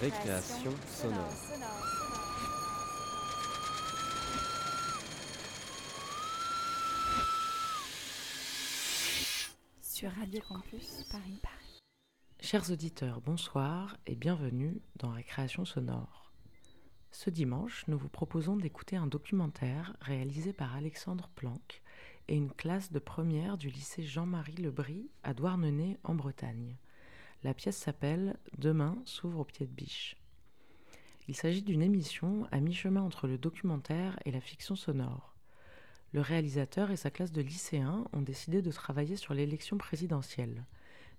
Récréation sonore. Sur Radio Campus Paris. Chers auditeurs, bonsoir et bienvenue dans Récréation sonore. Ce dimanche, nous vous proposons d'écouter un documentaire réalisé par Alexandre Planck et une classe de première du lycée Jean-Marie Lebris à Douarnenez en Bretagne. La pièce s'appelle Demain s'ouvre au pied de biche. Il s'agit d'une émission à mi-chemin entre le documentaire et la fiction sonore. Le réalisateur et sa classe de lycéens ont décidé de travailler sur l'élection présidentielle,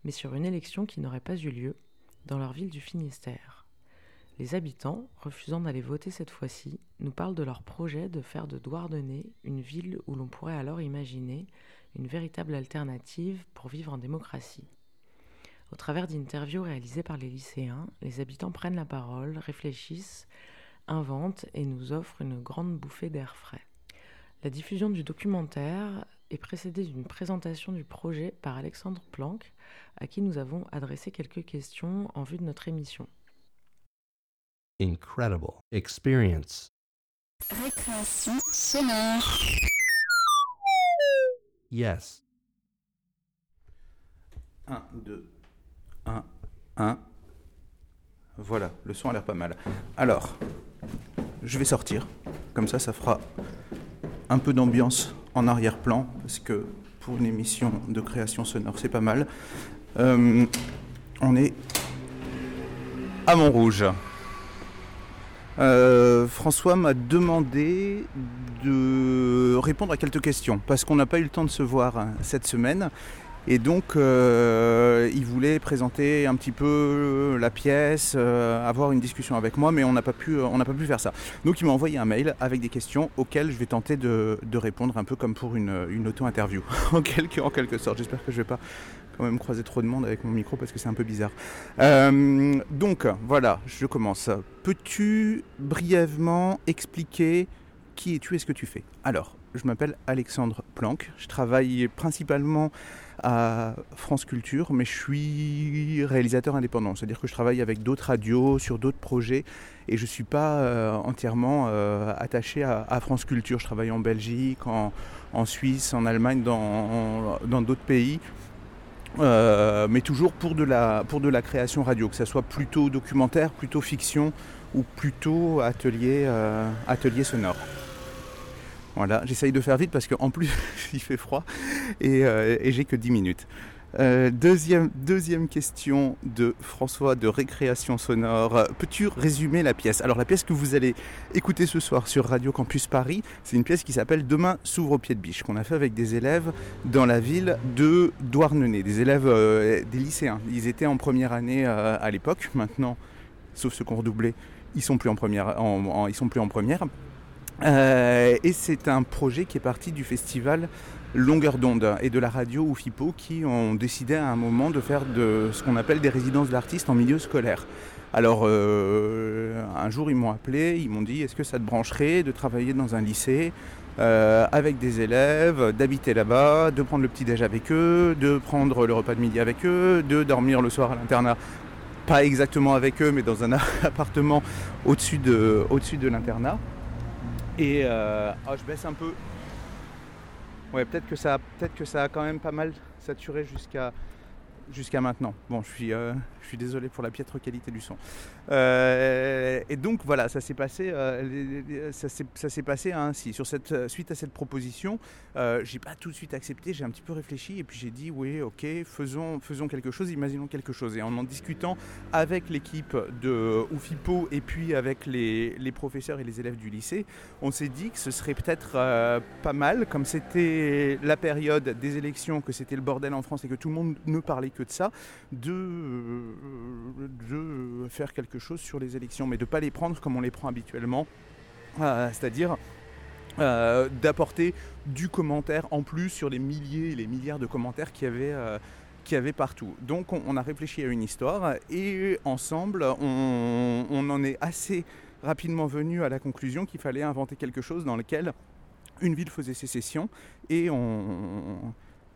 mais sur une élection qui n'aurait pas eu lieu dans leur ville du Finistère. Les habitants, refusant d'aller voter cette fois-ci, nous parlent de leur projet de faire de Douarnenez une ville où l'on pourrait alors imaginer une véritable alternative pour vivre en démocratie. Au travers d'interviews réalisées par les lycéens, les habitants prennent la parole, réfléchissent, inventent et nous offrent une grande bouffée d'air frais. La diffusion du documentaire est précédée d'une présentation du projet par Alexandre Planck, à qui nous avons adressé quelques questions en vue de notre émission. Incredible experience. Récréation sonore. Yes. 1, 2, 1, 1. Voilà, le son a l'air pas mal. Alors, je vais sortir. Comme ça, ça fera un peu d'ambiance en arrière-plan, parce que pour une émission de création sonore, c'est pas mal. Euh, on est à Montrouge. Euh, François m'a demandé de répondre à quelques questions, parce qu'on n'a pas eu le temps de se voir hein, cette semaine. Et donc, euh, il voulait présenter un petit peu la pièce, euh, avoir une discussion avec moi, mais on n'a pas pu, pas pu faire ça. Donc, il m'a envoyé un mail avec des questions auxquelles je vais tenter de, répondre un peu comme pour une, auto-interview, en quelque, sorte. J'espère que je vais pas quand même croiser trop de monde avec mon micro parce que c'est un peu bizarre. Euh, donc, voilà, je commence. Peux-tu brièvement expliquer qui es-tu et ce que tu fais? Alors, je m'appelle Alexandre Planck. Je travaille principalement à France Culture, mais je suis réalisateur indépendant. C'est-à-dire que je travaille avec d'autres radios, sur d'autres projets, et je ne suis pas euh, entièrement euh, attaché à, France Culture. Je travaille en Belgique, en, Suisse, en Allemagne, dans d'autres pays. Euh, mais toujours pour de, la, création radio, que ce soit plutôt documentaire, plutôt fiction ou plutôt atelier sonore. Voilà, j'essaye de faire vite parce qu'en plus il fait froid et, euh, j'ai que 10 minutes. Euh, deuxième, deuxième question de François de Récréation Sonore. Peux-tu résumer la pièce? Alors la pièce que vous allez écouter ce soir sur Radio Campus Paris, c'est une pièce qui s'appelle Demain s'ouvre au pied de biche, qu'on a fait avec des élèves dans la ville de Douarnenez, des élèves, euh, des lycéens. Ils étaient en première année à l'époque, maintenant, sauf ceux qui ont redoublé, ils sont en sont plus en première. Euh, et c'est un projet qui est parti du festival Longueur d'onde et de la radio ou FIPO qui ont décidé à un moment de faire de ce qu'on appelle des résidences d'artistes en milieu scolaire. Alors euh, un jour ils m'ont appelé, ils m'ont dit est-ce que ça te brancherait de travailler dans un lycée euh, avec des élèves, d'habiter là-bas, de prendre le petit déj avec eux, de prendre le repas de midi avec eux, de dormir le soir à l'internat pas exactement avec eux mais dans un appartement au-dessus de, au-dessus de l'internat. Et euh, oh, je baisse un peu. Ouais, peut-être que ça, peut-être que ça a quand même pas mal saturé jusqu'à jusqu'à maintenant. Bon, je suis, euh, je suis désolé pour la piètre qualité du son. Euh, et donc voilà, ça s'est passé, euh, ça s'est passé ainsi. Sur cette, suite à cette proposition, euh, j'ai pas tout de suite accepté, j'ai un petit peu réfléchi et puis j'ai dit oui, ok, faisons, quelque chose, imaginons quelque chose. Et en en discutant avec l'équipe de Oufipo et puis avec les, professeurs et les élèves du lycée, on s'est dit que ce serait peut-être euh, pas mal, comme c'était la période des élections, que c'était le bordel en France et que tout le monde ne parlait que de ça, de, de faire quelque chose sur les élections, mais de ne pas les prendre comme on les prend habituellement, euh, c'est-à-dire euh, d'apporter du commentaire en plus sur les milliers et les milliards de commentaires qu'il y avait. Euh, partout. Donc on, on, a réfléchi à une histoire et ensemble on, on en est assez rapidement venu à la conclusion qu'il fallait inventer quelque chose dans lequel une ville faisait sécession et on,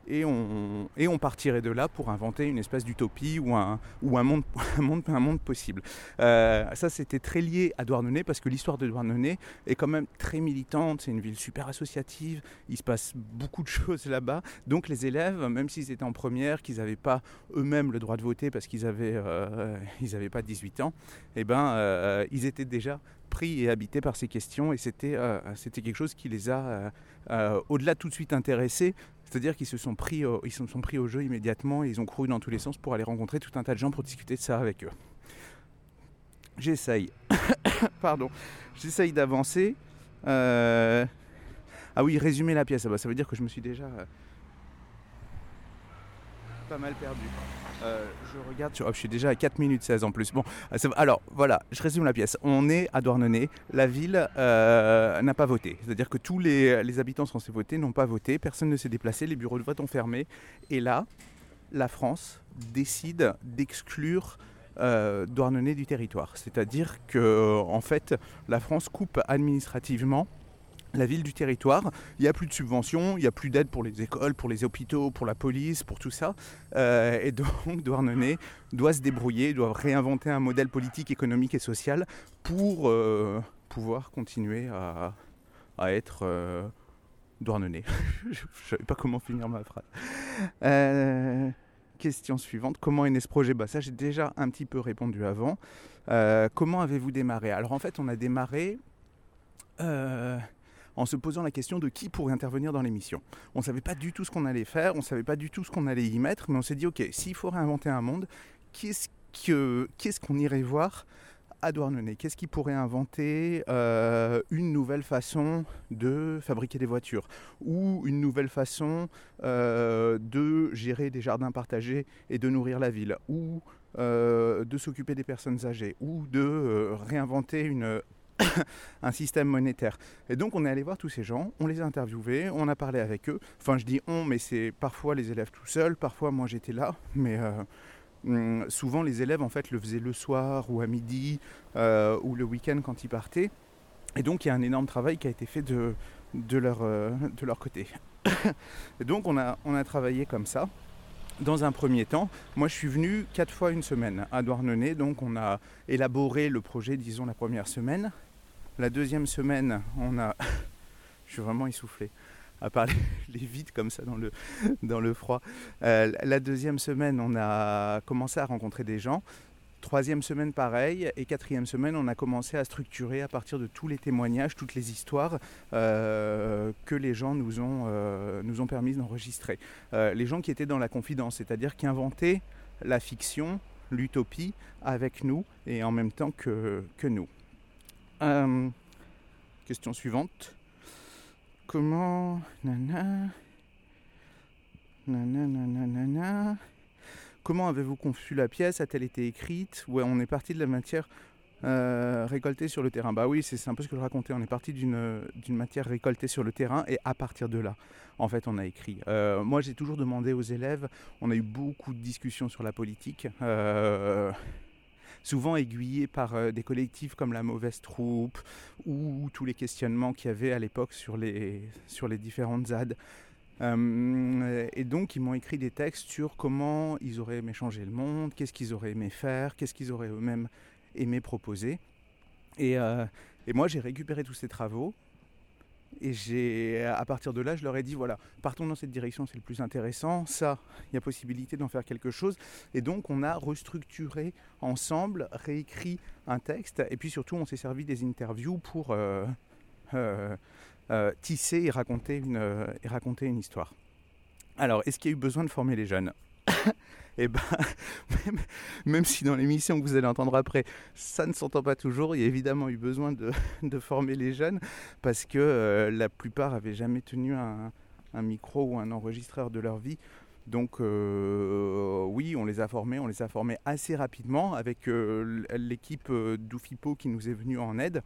et on, partirait de là pour inventer une espèce d'utopie ou un, monde, possible. Euh, ça, c'était très lié à Douarnenez parce que l'histoire de Douarnenez est quand même très militante. C'est une ville super associative. Il se passe beaucoup de choses là-bas. Donc, les élèves, même s'ils étaient en première, qu'ils n'avaient pas eux-mêmes le droit de voter parce qu'ils n'avaient euh, pas 18 ans, eh ben, euh, ils étaient déjà pris et habités par ces questions et c'était quelque chose qui les a au-delà tout de suite intéressés c'est-à-dire qu'ils se sont pris au, ils se sont pris au jeu immédiatement et ils ont couru dans tous les sens pour aller rencontrer tout un tas de gens pour discuter de ça avec eux. J'essaye. Pardon. J'essaye d'avancer. Ah oui résumer la pièce. Ah bah, ça veut dire que je me suis déjà pas mal perdu euh, je regarde sur. Oh, je suis déjà à 4 minutes 16 en plus. Bon, euh, alors voilà, je résume la pièce. On est à Douarnenez. La ville euh, n'a pas voté. C'est-à-dire que tous les, les habitants censés voter n'ont pas voté. Personne ne s'est déplacé. Les bureaux de vote ont fermé. Et là, la France décide d'exclure euh, Douarnenez du territoire. C'est-à-dire que, en fait, la France coupe administrativement la ville du territoire. Il n'y a plus de subventions, il n'y a plus d'aide pour les écoles, pour les hôpitaux, pour la police, pour tout ça. Euh, et donc Douarnenez doit se débrouiller, doit réinventer un modèle politique, économique et social pour euh, pouvoir continuer à, être euh, Douarnenez. Je ne savais pas comment finir ma phrase. Question suivante, comment est né ce projet? Bah, Ça j'ai déjà un petit peu répondu avant. comment avez-vous démarré? Alors en fait on a démarré en se posant la question de qui pourrait intervenir dans l'émission. On ne savait pas du tout ce qu'on allait faire, on ne savait pas du tout ce qu'on allait y mettre, mais on s'est dit, ok, s'il faut réinventer un monde, qu'est-ce qu'on irait voir à Douarnenez? Qu'est-ce qui pourrait inventer euh, une nouvelle façon de fabriquer des voitures? Ou une nouvelle façon euh, de gérer des jardins partagés et de nourrir la ville? Ou euh, de s'occuper des personnes âgées? Ou de réinventer une un système monétaire. Et donc on est allé voir tous ces gens, on les a interviewés, on a parlé avec eux. Enfin je dis on, mais c'est parfois les élèves tout seuls, parfois moi j'étais là, mais euh, hum, souvent les élèves en fait le faisaient le soir ou à midi euh, ou le week-end quand ils partaient. Et donc il y a un énorme travail qui a été fait de, euh, leur côté. et donc on a, on a travaillé comme ça dans un premier temps. Moi, je suis venu quatre fois une semaine à Douarnenez, donc on a élaboré le projet, disons, la première semaine. La deuxième semaine, on a. je suis vraiment essoufflé à parler les vides comme ça dans le, dans le froid. Euh, la deuxième semaine, on a commencé à rencontrer des gens. Troisième semaine, pareil. Et quatrième semaine, on a commencé à structurer à partir de tous les témoignages, toutes les histoires euh, que les gens nous ont, euh, nous ont permis d'enregistrer. les gens qui étaient dans la confidence, c'est-à-dire qui inventaient la fiction, l'utopie avec nous et en même temps que, que nous. Euh, question suivante. Comment. Comment avez-vous conçu la pièce? A-t-elle été écrite? Ouais, on est parti de la matière euh, récoltée sur le terrain. Bah oui, c'est un peu ce que je racontais. On est parti d'une matière récoltée sur le terrain et à partir de là, en fait, on a écrit. Euh, moi, j'ai toujours demandé aux élèves. On a eu beaucoup de discussions sur la politique. Souvent aiguillés par euh, des collectifs comme la mauvaise troupe ou tous les questionnements qu'il y avait à l'époque sur les, sur les différentes ZAD. Euh, et donc ils m'ont écrit des textes sur comment ils auraient aimé changer le monde, qu'est-ce qu'ils auraient aimé faire, qu'est-ce qu'ils auraient eux-mêmes aimé proposer. Et, euh, et moi j'ai récupéré tous ces travaux et j'ai, à partir de là, je leur ai dit voilà, partons dans cette direction, c'est le plus intéressant. Ça, il y a possibilité d'en faire quelque chose. Et donc, on a restructuré ensemble, réécrit un texte. Et puis surtout, on s'est servi des interviews pour euh, euh, euh, tisser et raconter, une, et raconter une histoire. Alors, est-ce qu'il y a eu besoin de former les jeunes? Et eh ben, même, si dans l'émission que vous allez entendre après, ça ne s'entend pas toujours, il y a évidemment eu besoin de, former les jeunes parce que euh, la plupart avaient jamais tenu un, micro ou un enregistreur de leur vie. Donc euh, oui, on les a formés, on les a formés assez rapidement avec euh, l'équipe d'Ufipo qui nous est venue en aide.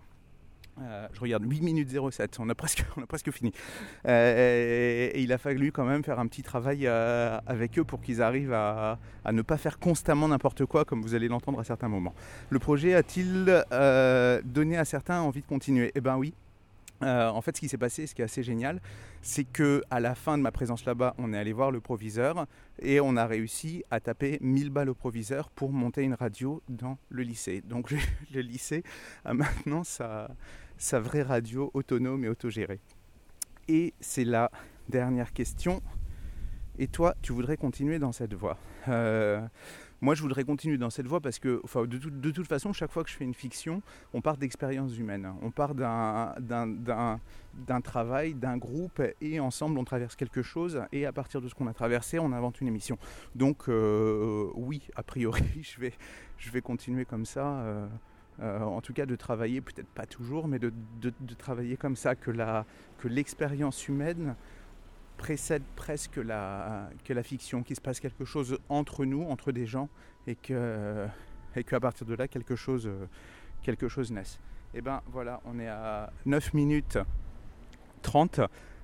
Euh, je regarde 8 minutes 07, on a presque, on a presque fini. Euh, et, il a fallu quand même faire un petit travail euh, avec eux pour qu'ils arrivent à, ne pas faire constamment n'importe quoi, comme vous allez l'entendre à certains moments. Le projet a-t-il donné à certains envie de continuer? Eh bien oui, en fait, ce qui s'est passé, ce qui est assez génial, c'est que à la fin de ma présence là-bas, on est allé voir le proviseur et on a réussi à taper 1000 balles au proviseur pour monter une radio dans le lycée. Donc le lycée a maintenant sa, sa vraie radio autonome et autogérée. Et c'est la dernière question. Et toi, tu voudrais continuer dans cette voie? Euh, Moi, je voudrais continuer dans cette voie parce que, enfin, de, tout- de toute façon, chaque fois que je fais une fiction, on part d'expériences humaines. On part d'un- travail, d'un groupe, et ensemble, on traverse quelque chose. Et à partir de ce qu'on a traversé, on invente une émission. Donc, euh, oui, a priori, je vais, je vais continuer comme ça. euh, en tout cas, de travailler, peut-être pas toujours, mais de, travailler comme ça, que l'expérience humaine précède presque la, que la fiction, qu'il se passe quelque chose entre nous, entre des gens, et que et qu'à partir de là, quelque chose, naisse. Et ben voilà, on est à 9 minutes 30.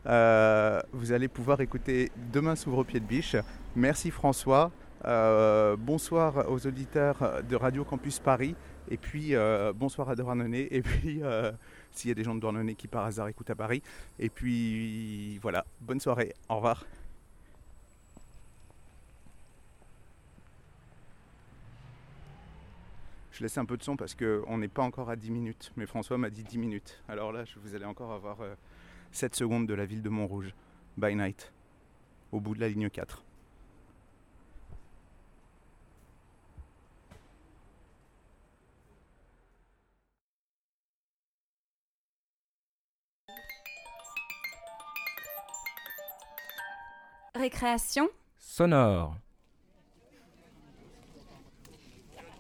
Euh, vous allez pouvoir écouter Demain s'ouvre pied de biche. Merci François. Euh, bonsoir aux auditeurs de Radio Campus Paris. Et puis euh, bonsoir à Douarnenez. Et puis euh, s'il y a des gens de Douarnenez qui par hasard écoutent à Paris. Et puis voilà, bonne soirée. Au revoir. Je laisse un peu de son parce qu'on n'est pas encore à 10 minutes. Mais François m'a dit 10 minutes. Alors là, je- vous allez encore avoir euh, 7 secondes de la ville de Montrouge. By night. Au bout de la ligne 4. Récréation Sonore.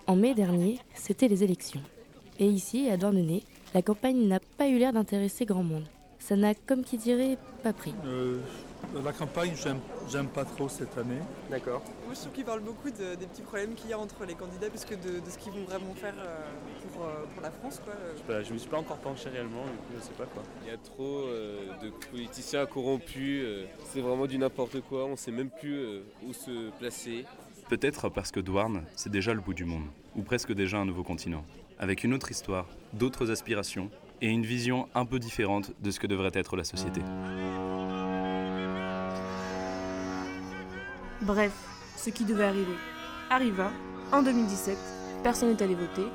En mai dernier, c'était les élections. Et ici, à Douarnenez, la campagne n'a pas eu l'air d'intéresser grand monde. Ça n'a, comme qui dirait, pas pris. Euh, la campagne, j'aime, pas trop cette année. D'accord. Moi, je trouve qu'ils parlent beaucoup de- des petits problèmes qu'il y a entre les candidats, plus que de, de ce qu'ils vont vraiment faire euh, pour, euh, pour la France. Quoi. Bah, je me suis pas encore penché réellement, du coup je sais pas quoi. Il y a trop euh, de politiciens corrompus, euh, c'est vraiment du n'importe quoi, on sait même plus euh, où se placer. Peut-être parce que Douarn, c'est déjà le bout du monde, ou presque déjà un nouveau continent, avec une autre histoire, d'autres aspirations, et une vision un peu différente de ce que devrait être la société. Bref, ce qui devait arriver arriva en 2017. Personne n'est allé voter,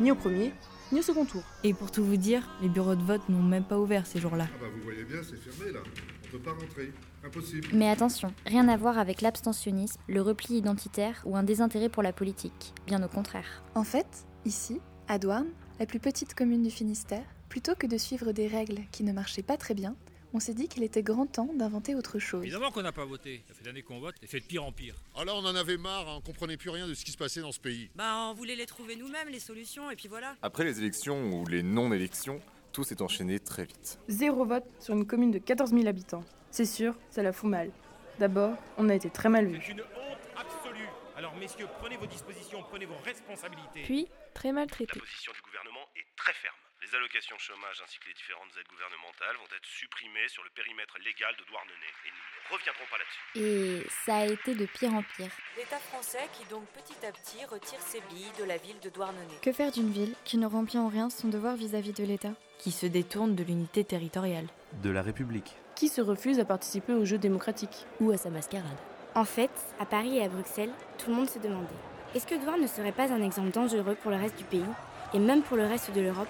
ni au premier, ni au second tour. Et pour tout vous dire, les bureaux de vote n'ont même pas ouvert ces jours-là. Ah bah vous voyez bien, c'est fermé là. On peut pas rentrer. Impossible. Mais attention, rien à voir avec l'abstentionnisme, le repli identitaire ou un désintérêt pour la politique. Bien au contraire. En fait, ici, à Douarn, la plus petite commune du Finistère, plutôt que de suivre des règles qui ne marchaient pas très bien, on s'est dit qu'il était grand temps d'inventer autre chose. Évidemment qu'on n'a pas voté. Ça fait d'années qu'on vote et fait de pire en pire. Alors on en avait marre, hein, on comprenait plus rien de ce qui se passait dans ce pays. Bah, on voulait les trouver nous-mêmes, les solutions, et puis voilà. Après les élections ou les non-élections, tout s'est enchaîné très vite. Zéro vote sur une commune de 14 000 habitants. C'est sûr, ça la fout mal. D'abord, on a été très mal vus. C'est une honte absolue. Alors messieurs, prenez vos dispositions, prenez vos responsabilités. Puis, très maltraités. La position du gouvernement est très ferme. Les allocations chômage ainsi que les différentes aides gouvernementales vont être supprimées sur le périmètre légal de Douarnenez. Et nous ne reviendrons pas là-dessus. Et ça a été de pire en pire. L'État français qui donc petit à petit retire ses billes de la ville de Douarnenez. Que faire d'une ville qui ne remplit en rien son devoir vis-à-vis de l'État? Qui se détourne de l'unité territoriale. De la République. Qui se refuse à participer aux jeux démocratiques Ou à sa mascarade. En fait, à Paris et à Bruxelles, tout le monde se demandait est-ce que Douarn ne serait pas un exemple dangereux pour le reste du pays et même pour le reste de l'Europe?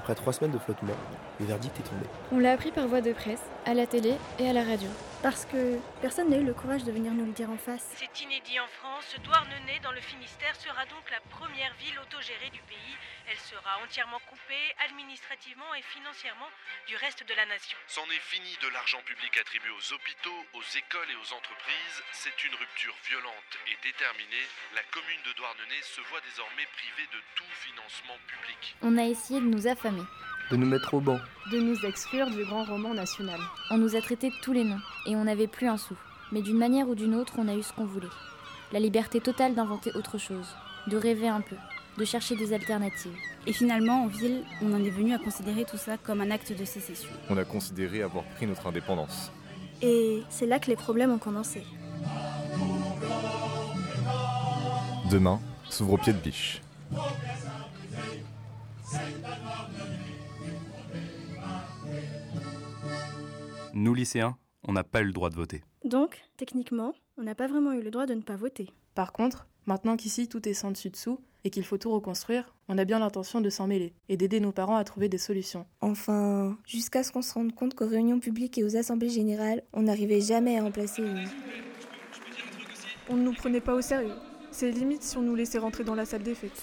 Après trois semaines de flottement, le verdict est tombé. On l'a appris par voie de presse, à la télé et à la radio. Parce que personne n'a eu le courage de venir nous le dire en face. C'est inédit en France. Douarnenez, dans le Finistère, sera donc la première ville autogérée du pays. Elle sera entièrement coupée, administrativement et financièrement, du reste de la nation. C'en est fini de l'argent public attribué aux hôpitaux, aux écoles et aux entreprises. C'est une rupture violente et déterminée. La commune de Douarnenez se voit désormais privée de tout financement public. On a essayé de nous affamer. De nous mettre au banc. De nous exclure du grand roman national. On nous a traités de tous les noms et on n'avait plus un sou. Mais d'une manière ou d'une autre, on a eu ce qu'on voulait. La liberté totale d'inventer autre chose, de rêver un peu, de chercher des alternatives. Et finalement, en ville, on en est venu à considérer tout ça comme un acte de sécession. On a considéré avoir pris notre indépendance. Et c'est là que les problèmes ont commencé. Demain s'ouvre au pied de biche. Nous, lycéens, on n'a pas eu le droit de voter. Donc, techniquement, on n'a pas vraiment eu le droit de ne pas voter. Par contre, maintenant qu'ici tout est sans dessus dessous et qu'il faut tout reconstruire, on a bien l'intention de s'en mêler et d'aider nos parents à trouver des solutions. Enfin, jusqu'à ce qu'on se rende compte qu'aux réunions publiques et aux assemblées générales, on n'arrivait jamais à en placer une. On ne nous prenait pas au sérieux. C'est limite si on nous laissait rentrer dans la salle des fêtes.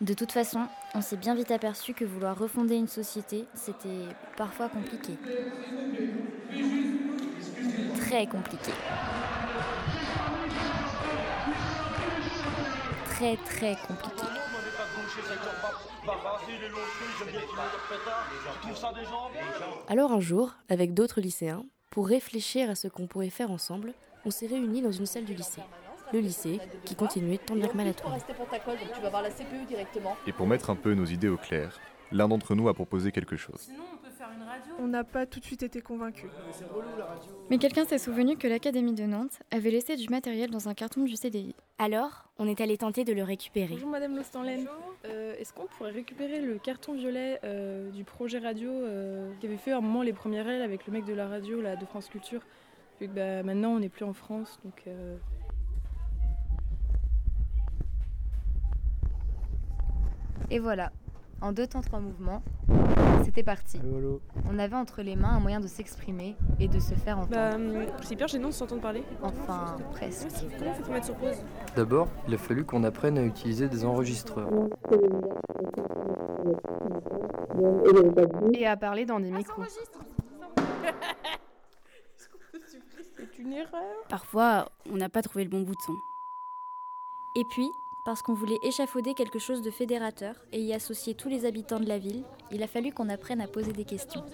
De toute façon, on s'est bien vite aperçu que vouloir refonder une société, c'était parfois compliqué. Très compliqué. Très très compliqué. Alors un jour, avec d'autres lycéens, pour réfléchir à ce qu'on pourrait faire ensemble, on s'est réunis dans une salle du lycée. Le lycée qui continuait tant bien que mal à tourner. Et pour mettre un peu nos idées au clair, l'un d'entre nous a proposé quelque chose. On n'a pas tout de suite été convaincus. Mais quelqu'un s'est souvenu que l'Académie de Nantes avait laissé du matériel dans un carton du CDI. Alors, on est allé tenter de le récupérer. Bonjour Madame Lostanlen. Euh, Est-ce qu'on pourrait récupérer le carton violet euh, du projet radio euh, qui avait fait un moment les premières ailes avec le mec de la radio là, de France Culture Vu que bah, maintenant on n'est plus en France, donc... Et voilà, en deux temps trois mouvements, c'était parti. On avait entre les mains un moyen de s'exprimer et de se faire entendre. Bah, c'est hyper gênant de s'entendre parler. Enfin, presque. Comment faut-il mettre sur pause D'abord, il a fallu qu'on apprenne à utiliser des enregistreurs. Et à parler dans des micros. C'est une erreur. Parfois, on n'a pas trouvé le bon bout de son. Et puis, parce qu'on voulait échafauder quelque chose de fédérateur et y associer tous les habitants de la ville, il a fallu qu'on apprenne à poser des questions.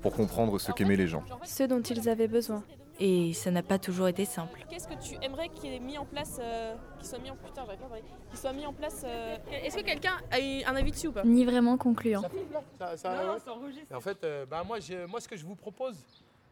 Pour comprendre ce qu'aimaient les gens. Ce dont ils avaient besoin. Et ça n'a pas toujours été simple. Qu'est-ce que tu aimerais qu'il ait mis en place, euh, qu'il soit mis en putain, j'arrive pas à parler, qu'il soit mis en place. euh, Est-ce que quelqu'un a eu un avis dessus ou pas? Ni vraiment concluant. Ça- ça- Non, ouais. ça enregistre. Et en fait, euh, bah, moi, moi, ce que je vous propose,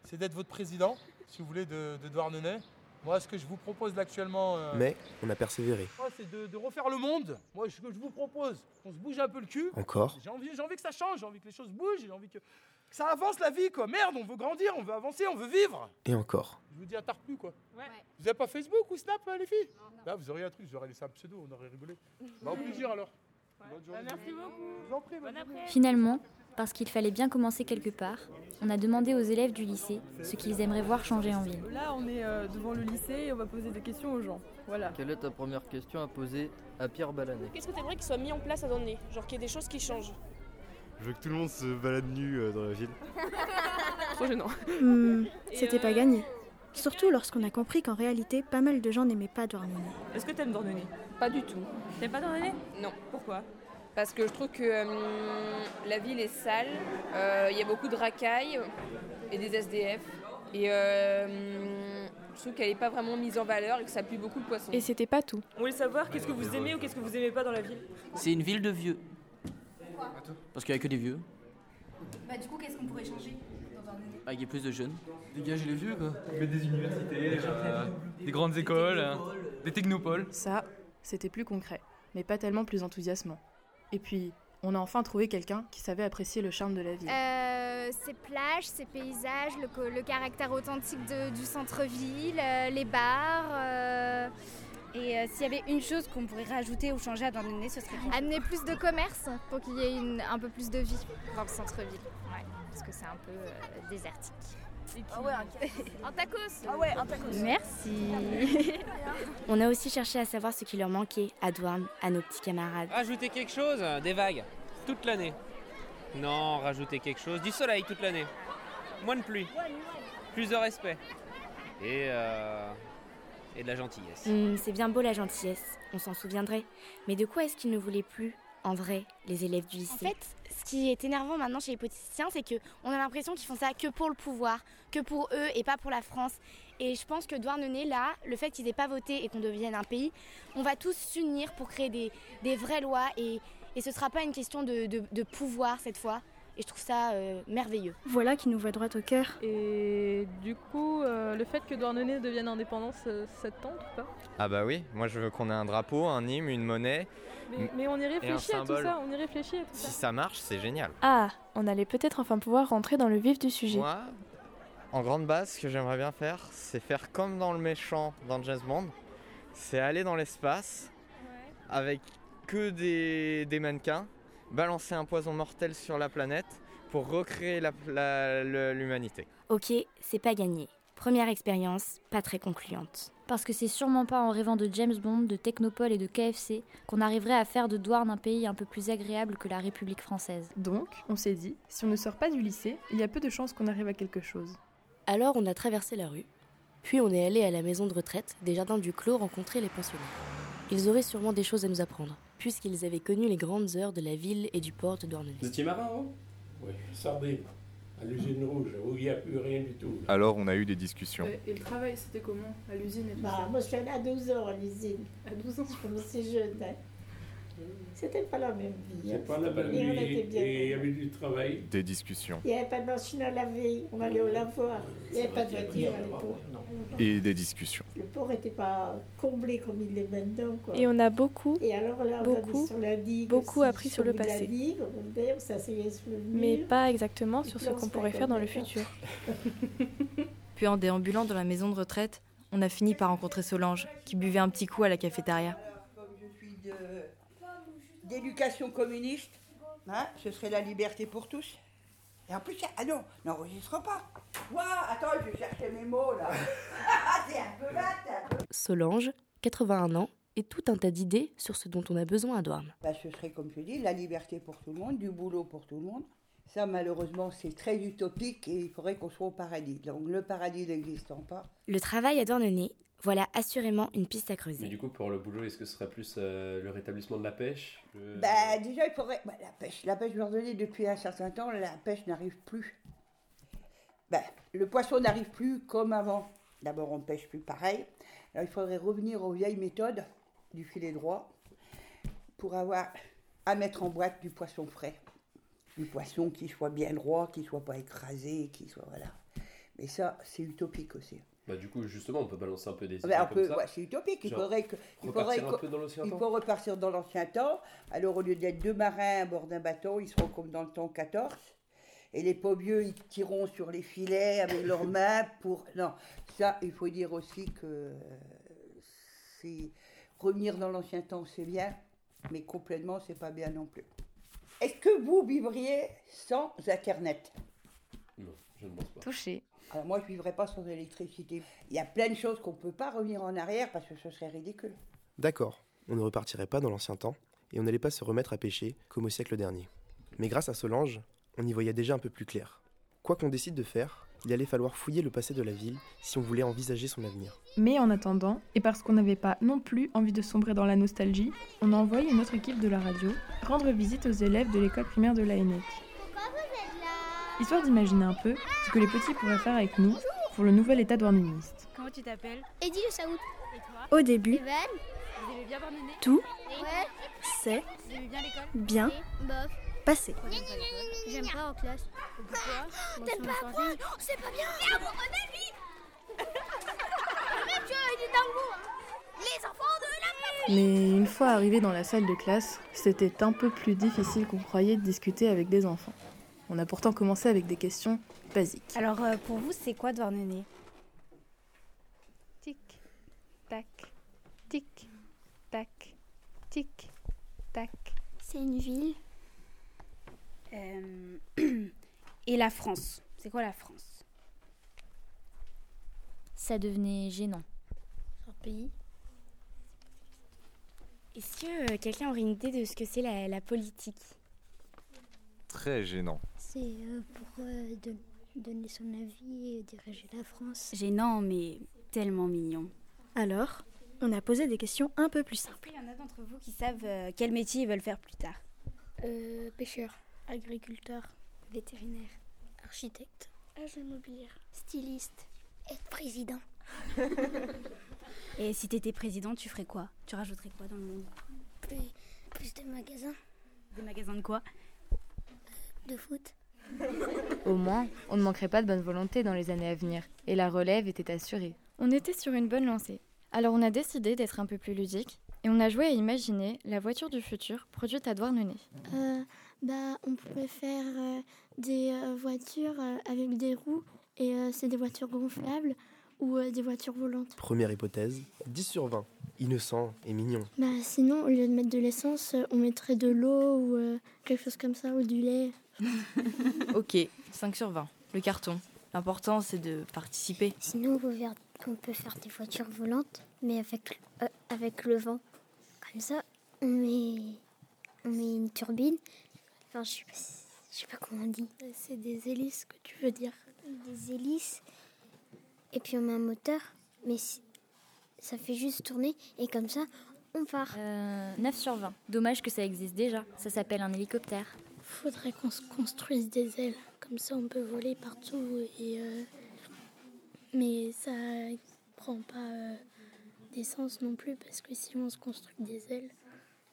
c'est d'être votre président, si vous voulez, de, de Douarnenez. Moi, ce que je vous propose là actuellement, euh, Mais on a persévéré. moi, c'est de, de refaire le monde. Moi, ce que je vous propose, qu'on se bouge un peu le cul. Encore J'ai envie, j'ai envie que ça change, j'ai envie que les choses bougent, j'ai envie que, que ça avance la vie, quoi. Merde, on veut grandir, on veut avancer, on veut vivre. Et encore. Je vous dis à tard plus, quoi. Vous avez pas Facebook ou Snap, euh, les filles Là, vous auriez un truc, j'aurais laissé un pseudo, on aurait rigolé. Bah, au plaisir alors. Bonne journée. Merci beaucoup. Je vous en prie, bonne après. Finalement, parce qu'il fallait bien commencer quelque part, on a demandé aux élèves du lycée ce qu'ils aimeraient voir changer en ville. Là, on est euh, devant le lycée et on va poser des questions aux gens. Voilà. Quelle est ta première question à poser à Pierre Balanet Qu'est-ce que tu aimerais qu'il soit mis en place à Douarnenez Genre qu'il y ait des choses qui changent. Je veux que tout le monde se balade nu euh, dans la ville. Trop gênant. Hmm, C'était euh, pas gagné. Surtout lorsqu'on a compris qu'en réalité, pas mal de gens n'aimaient pas Douarnenez. Est-ce que t'aimes Douarnenez Pas du tout. T'aimes pas Douarnenez Non. Pourquoi? Parce que je trouve que euh, la ville est sale, euh, il y a beaucoup de racailles et des SDF. Et euh, je trouve qu'elle n'est pas vraiment mise en valeur et que ça pue beaucoup le poisson. Et c'était pas tout. On voulait savoir qu'est-ce que vous aimez ou qu'est-ce que vous aimez pas dans la ville. C'est une ville de vieux. Parce qu'il n'y a que des vieux. Bah du coup, qu'est-ce qu'on pourrait changer Ah, il y a plus de jeunes. Dégagez les vieux, quoi. Mais des universités, euh, des grandes écoles, des technopoles. Ça, c'était plus concret, mais pas tellement plus enthousiasmant. Et puis, on a enfin trouvé quelqu'un qui savait apprécier le charme de la ville. Euh, ces plages, ces paysages, le, caractère authentique de- du centre-ville, euh, les bars. euh, Et euh, s'il y avait une chose qu'on pourrait rajouter ou changer à Douarnenez, ce serait quoi Amener plus de commerce pour qu'il y ait une- un peu plus de vie dans le centre-ville. Ouais, parce que c'est un peu euh, désertique. Ah ouais, un tacos Ah ouais, un tacos. Merci. On a aussi cherché à savoir ce qui leur manquait à Douarn, à nos petits camarades. Rajouter quelque chose, des vagues, toute l'année. Non, rajouter quelque chose, du soleil toute l'année. Moins de pluie, plus de respect. Et, euh, et de la gentillesse. Hmm, c'est bien beau la gentillesse, on s'en souviendrait. Mais de quoi est-ce qu'ils ne voulaient plus, en vrai, les élèves du lycée En fait, ce qui est énervant maintenant chez les politiciens, c'est qu'on a l'impression qu'ils font ça que pour le pouvoir, que pour eux et pas pour la France. Et je pense que Douarnenez, là, le fait qu'ils aient pas voté et qu'on devienne un pays, on va tous s'unir pour créer des, des vraies lois et, et ce sera pas une question de, de- de pouvoir cette fois, Et je trouve ça euh, merveilleux. Voilà qui nous voit droit au cœur. Et du coup, euh, le fait que Douarnenez devienne indépendant, ça, ça te tente ou pas? Ah bah oui, moi je veux qu'on ait un drapeau, un hymne, une monnaie. mais, mais on y réfléchit à tout ça, on y réfléchit à tout Si ça. ça marche, c'est génial. Ah, on allait peut-être enfin pouvoir rentrer dans le vif du sujet. Moi, en grande base, ce que j'aimerais bien faire, c'est faire comme dans le méchant dans James Bond. C'est aller dans l'espace avec que des, des mannequins, balancer un poison mortel sur la planète pour recréer l'humanité. Ok, c'est pas gagné. Première expérience, pas très concluante. Parce que c'est sûrement pas en rêvant de James Bond, de Technopole et de KFC qu'on arriverait à faire de Douarn un pays un peu plus agréable que la République française. Donc, on s'est dit, si on ne sort pas du lycée, il y a peu de chances qu'on arrive à quelque chose. Alors on a traversé la rue, puis on est allé à la maison de retraite des jardins du Clos rencontrer les pensionnaires. Ils auraient sûrement des choses à nous apprendre, puisqu'ils avaient connu les grandes heures de la ville et du port de Douarnenez. Vous étiez marin, vous Oui, sardine, à l'usine rouge, où il n'y a plus rien du tout. Alors on a eu des discussions. Et le travail, c'était comment? À l'usine et tout Bah, moi, je suis allée à 12 ans à l'usine. À 12 ans? Je commençais jeune. hein. C'était pas la même vie. hein. Pas la même Et on vie, était bien. et il y avait du travail. Des discussions. Il n'y avait pas de machine à laver. On allait au lavoir. Il n'y avait pas de voiture à l'époque. Et des discussions. Le port n'était pas comblé comme il l'est maintenant. Quoi. Et on a beaucoup, Et alors là, on beaucoup, sur la digue, beaucoup aussi, appris sur le de passé. digue, on s'asseyait sur le mur. mais pas exactement sur puis ce on qu'on pourrait faire dans le futur. Puis en déambulant dans la maison de retraite, on a fini par rencontrer Solange, qui buvait un petit coup à la cafétéria. D'éducation communiste, hein, ce serait la liberté pour tous. Et en plus, ah non, n'enregistre pas. Ouah, attends, je cherchais mes mots là. t'es un peu là, t'es un peu. Solange, 81 ans, et tout un tas d'idées sur ce dont on a besoin à Douarn. Bah, ce serait, comme je dis, la liberté pour tout le monde, du boulot pour tout le monde. Ça, malheureusement, c'est très utopique et il faudrait qu'on soit au paradis. Donc, le paradis n'existant pas. Le travail à Douarnenez, voilà assurément une piste à creuser. Mais du coup, pour le boulot, est-ce que ce serait plus euh, le rétablissement de la pêche le- Bah, déjà, il faudrait. bah, la pêche, la pêche, je leur donnais depuis un certain temps, la pêche n'arrive plus. Bah, le poisson n'arrive plus comme avant. D'abord, on ne pêche plus pareil. Alors, il faudrait revenir aux vieilles méthodes du filet droit pour avoir à mettre en boîte du poisson frais. Du poisson qui soit bien droit, qui soit pas écrasé, qui soit. Voilà. Mais ça, c'est utopique aussi. Bah, du coup, justement, on peut balancer un peu des Ah idées on comme peut- ça. ouais, c'est utopique. Il Genre, faudrait que. Il repartir faudrait un que- peu dans l'ancien il temps. faut repartir dans l'ancien temps. Alors, au lieu d'être deux marins à bord d'un bateau, ils seront comme dans le temps 14. Et les vieux ils tireront sur les filets avec leurs mains pour. Non, ça, il faut dire aussi que. C'est. Revenir dans l'ancien temps, c'est bien, mais complètement, c'est pas bien non plus. Est-ce que vous vivriez sans Internet? Non, je ne pense pas. Touché. Alors moi, je ne vivrais pas sans électricité. Il y a plein de choses qu'on ne peut pas revenir en arrière parce que ce serait ridicule. D'accord, on ne repartirait pas dans l'ancien temps, et on n'allait pas se remettre à pêcher comme au siècle dernier. Mais grâce à Solange, on y voyait déjà un peu plus clair. Quoi qu'on décide de faire, il allait falloir fouiller le passé de la ville si on voulait envisager son avenir. Mais en attendant, et parce qu'on n'avait pas non plus envie de sombrer dans la nostalgie, on a envoyé notre équipe de la radio rendre visite aux élèves de l'école primaire de l'ANEC. Histoire d'imaginer un peu ce que les petits pourraient faire avec nous pour le nouvel état douarneniste. Comment tu t'appelles Eddie le Saoud. Et Au toi début, Evan Vous aimez bien tout Ouais. c'est bien bien Bof. passé. J'aime pas en classe. Pourquoi T'aimes pas apprendre C'est pas bien Mais à mon avis Même tu vois, il est dingo. Les enfants de la patrie Mais une fois arrivé dans la salle de classe, c'était un peu plus difficile qu'on croyait de discuter avec des enfants. On a pourtant commencé avec des questions basiques. Alors euh, pour vous, c'est quoi Douarnenez Tic, tac, tic, tac, tic, tac. C'est une ville. Euh, Et la France C'est quoi la France? Ça devenait gênant. Un pays Est-ce que euh, quelqu'un aurait une idée de ce que c'est la, la politique? Très gênant. C'est euh, pour euh, donner son avis et diriger la France. Gênant, mais tellement mignon. Alors, on a posé des questions un peu plus simples. Il y en a d'entre vous qui savent euh, quel métier ils veulent faire plus tard? Euh, pêcheur, agriculteur, vétérinaire, architecte, agent immobilier, styliste, être président. Et si t'étais président, tu ferais quoi? Tu rajouterais quoi dans le monde? Plus, plus de magasins Des magasins de quoi? De foot. Au moins, on ne manquerait pas de bonne volonté dans les années à venir, et la relève était assurée. On était sur une bonne lancée. Alors on a décidé d'être un peu plus ludique et on a joué à imaginer la voiture du futur produite à Douarnenez. Euh, bah, on pourrait faire euh, des euh, voitures euh, avec des roues et euh, c'est des voitures gonflables ou euh, des voitures volantes. Première hypothèse, 10 sur 20. Innocent et mignon. Bah, sinon, au lieu de mettre de l'essence, on mettrait de l'eau ou euh, quelque chose comme ça ou du lait. ok, 5 sur 20. Le carton. L'important, c'est de participer. Sinon, on peut, faire, on peut faire des voitures volantes, mais avec, euh, avec le vent. Comme ça, on met, on met une turbine. Enfin, je sais pas, je sais pas comment on dit. C'est des hélices que tu veux dire. Des hélices. Et puis on met un moteur, mais ça fait juste tourner et comme ça, on part. 9 Euh, sur 20. Dommage que ça existe déjà. Ça s'appelle un hélicoptère. Faudrait qu'on se construise des ailes. Comme ça, on peut voler partout. Et, euh, Mais ça prend pas euh, d'essence non plus, parce que si on se construit des ailes,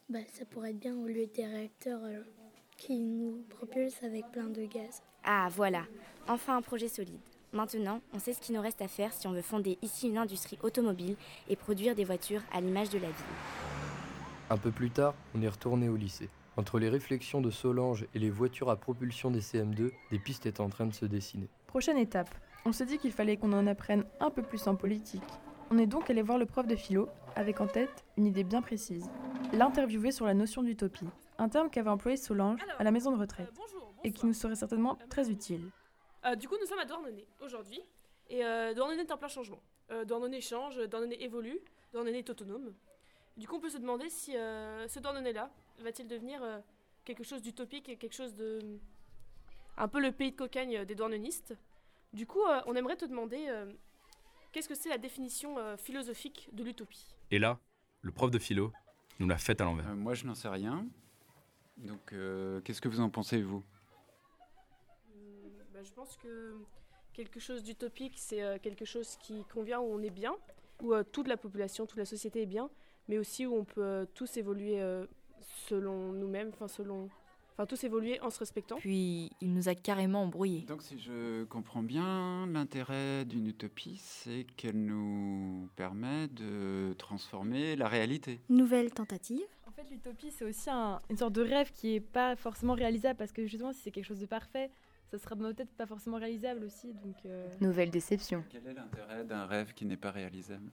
bah, ça pourrait être bien au lieu des réacteurs euh, qui nous propulsent avec plein de gaz. Ah voilà, enfin un projet solide. Maintenant, on sait ce qu'il nous reste à faire si on veut fonder ici une industrie automobile et produire des voitures à l'image de la ville. Un peu plus tard, on est retourné au lycée. Entre les réflexions de Solange et les voitures à propulsion des CM2, des pistes étaient en train de se dessiner. Prochaine étape. On s'est dit qu'il fallait qu'on en apprenne un peu plus en politique. On est donc allé voir le prof de philo, avec en tête une idée bien précise. L'interviewer sur la notion d'utopie, un terme qu'avait employé Solange à la maison de retraite, et qui nous serait certainement très utile. Euh, du coup, nous sommes à Douarnenez aujourd'hui. Et euh, Douarnenez est en plein changement. Euh, Douarnenez change, Douarnenez évolue, Douarnenez est autonome. Du coup, on peut se demander si euh, ce Douarnenez-là va-t-il devenir euh, quelque chose d'utopique et quelque chose de. un peu le pays de cocagne des douarnenistes. Du coup, euh, on aimerait te demander euh, qu'est-ce que c'est la définition euh, philosophique de l'utopie? Et là, le prof de philo nous l'a fait à l'envers. Euh, moi, je n'en sais rien. Donc, euh, qu'est-ce que vous en pensez, vous? Bah, je pense que quelque chose d'utopique, c'est euh, quelque chose qui convient où on est bien, où euh, toute la population, toute la société est bien, mais aussi où on peut euh, tous évoluer euh, selon nous-mêmes, enfin selon, enfin tous évoluer en se respectant. Puis il nous a carrément embrouillés. Donc, si je comprends bien, l'intérêt d'une utopie, c'est qu'elle nous permet de transformer la réalité. Nouvelle tentative. En fait, l'utopie, c'est aussi un- une sorte de rêve qui est pas forcément réalisable parce que justement, si c'est quelque chose de parfait, ça sera dans nos têtes pas forcément réalisable aussi. Donc, euh, Nouvelle déception. Quel est l'intérêt d'un rêve qui n'est pas réalisable?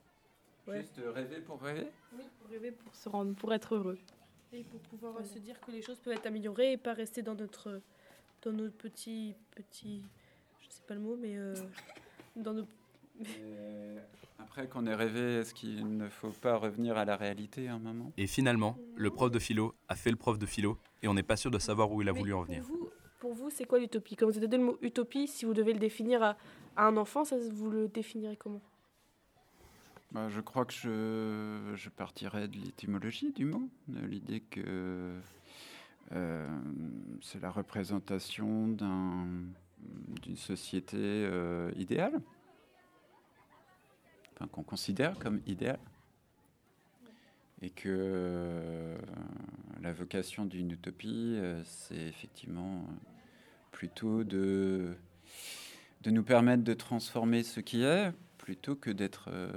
Ouais. Juste rêver pour rêver? Oui, pour rêver, pour se rendre, pour être heureux. Et pour pouvoir euh, se dire que les choses peuvent être améliorées et pas rester dans notre, dans notre petit, petit, je sais pas le mot, mais euh, dans nos. Et Après qu'on ait rêvé, est-ce qu'il ne faut pas revenir à la réalité à un moment? Et finalement, le prof de philo a fait le prof de philo et on n'est pas sûr de savoir où il a voulu en venir. Pour vous, pour vous, c'est quoi l'utopie? Quand vous avez donné le mot utopie, si vous devez le définir à, à un enfant, ça, vous le définirez comment? Bah, je crois que je, je partirais de l'étymologie du mot, de l'idée que euh, c'est la représentation d'un- d'une société euh, idéale, enfin, qu'on considère comme idéale, et que euh, la vocation d'une utopie, c'est effectivement plutôt de, de nous permettre de transformer ce qui est plutôt que d'être euh,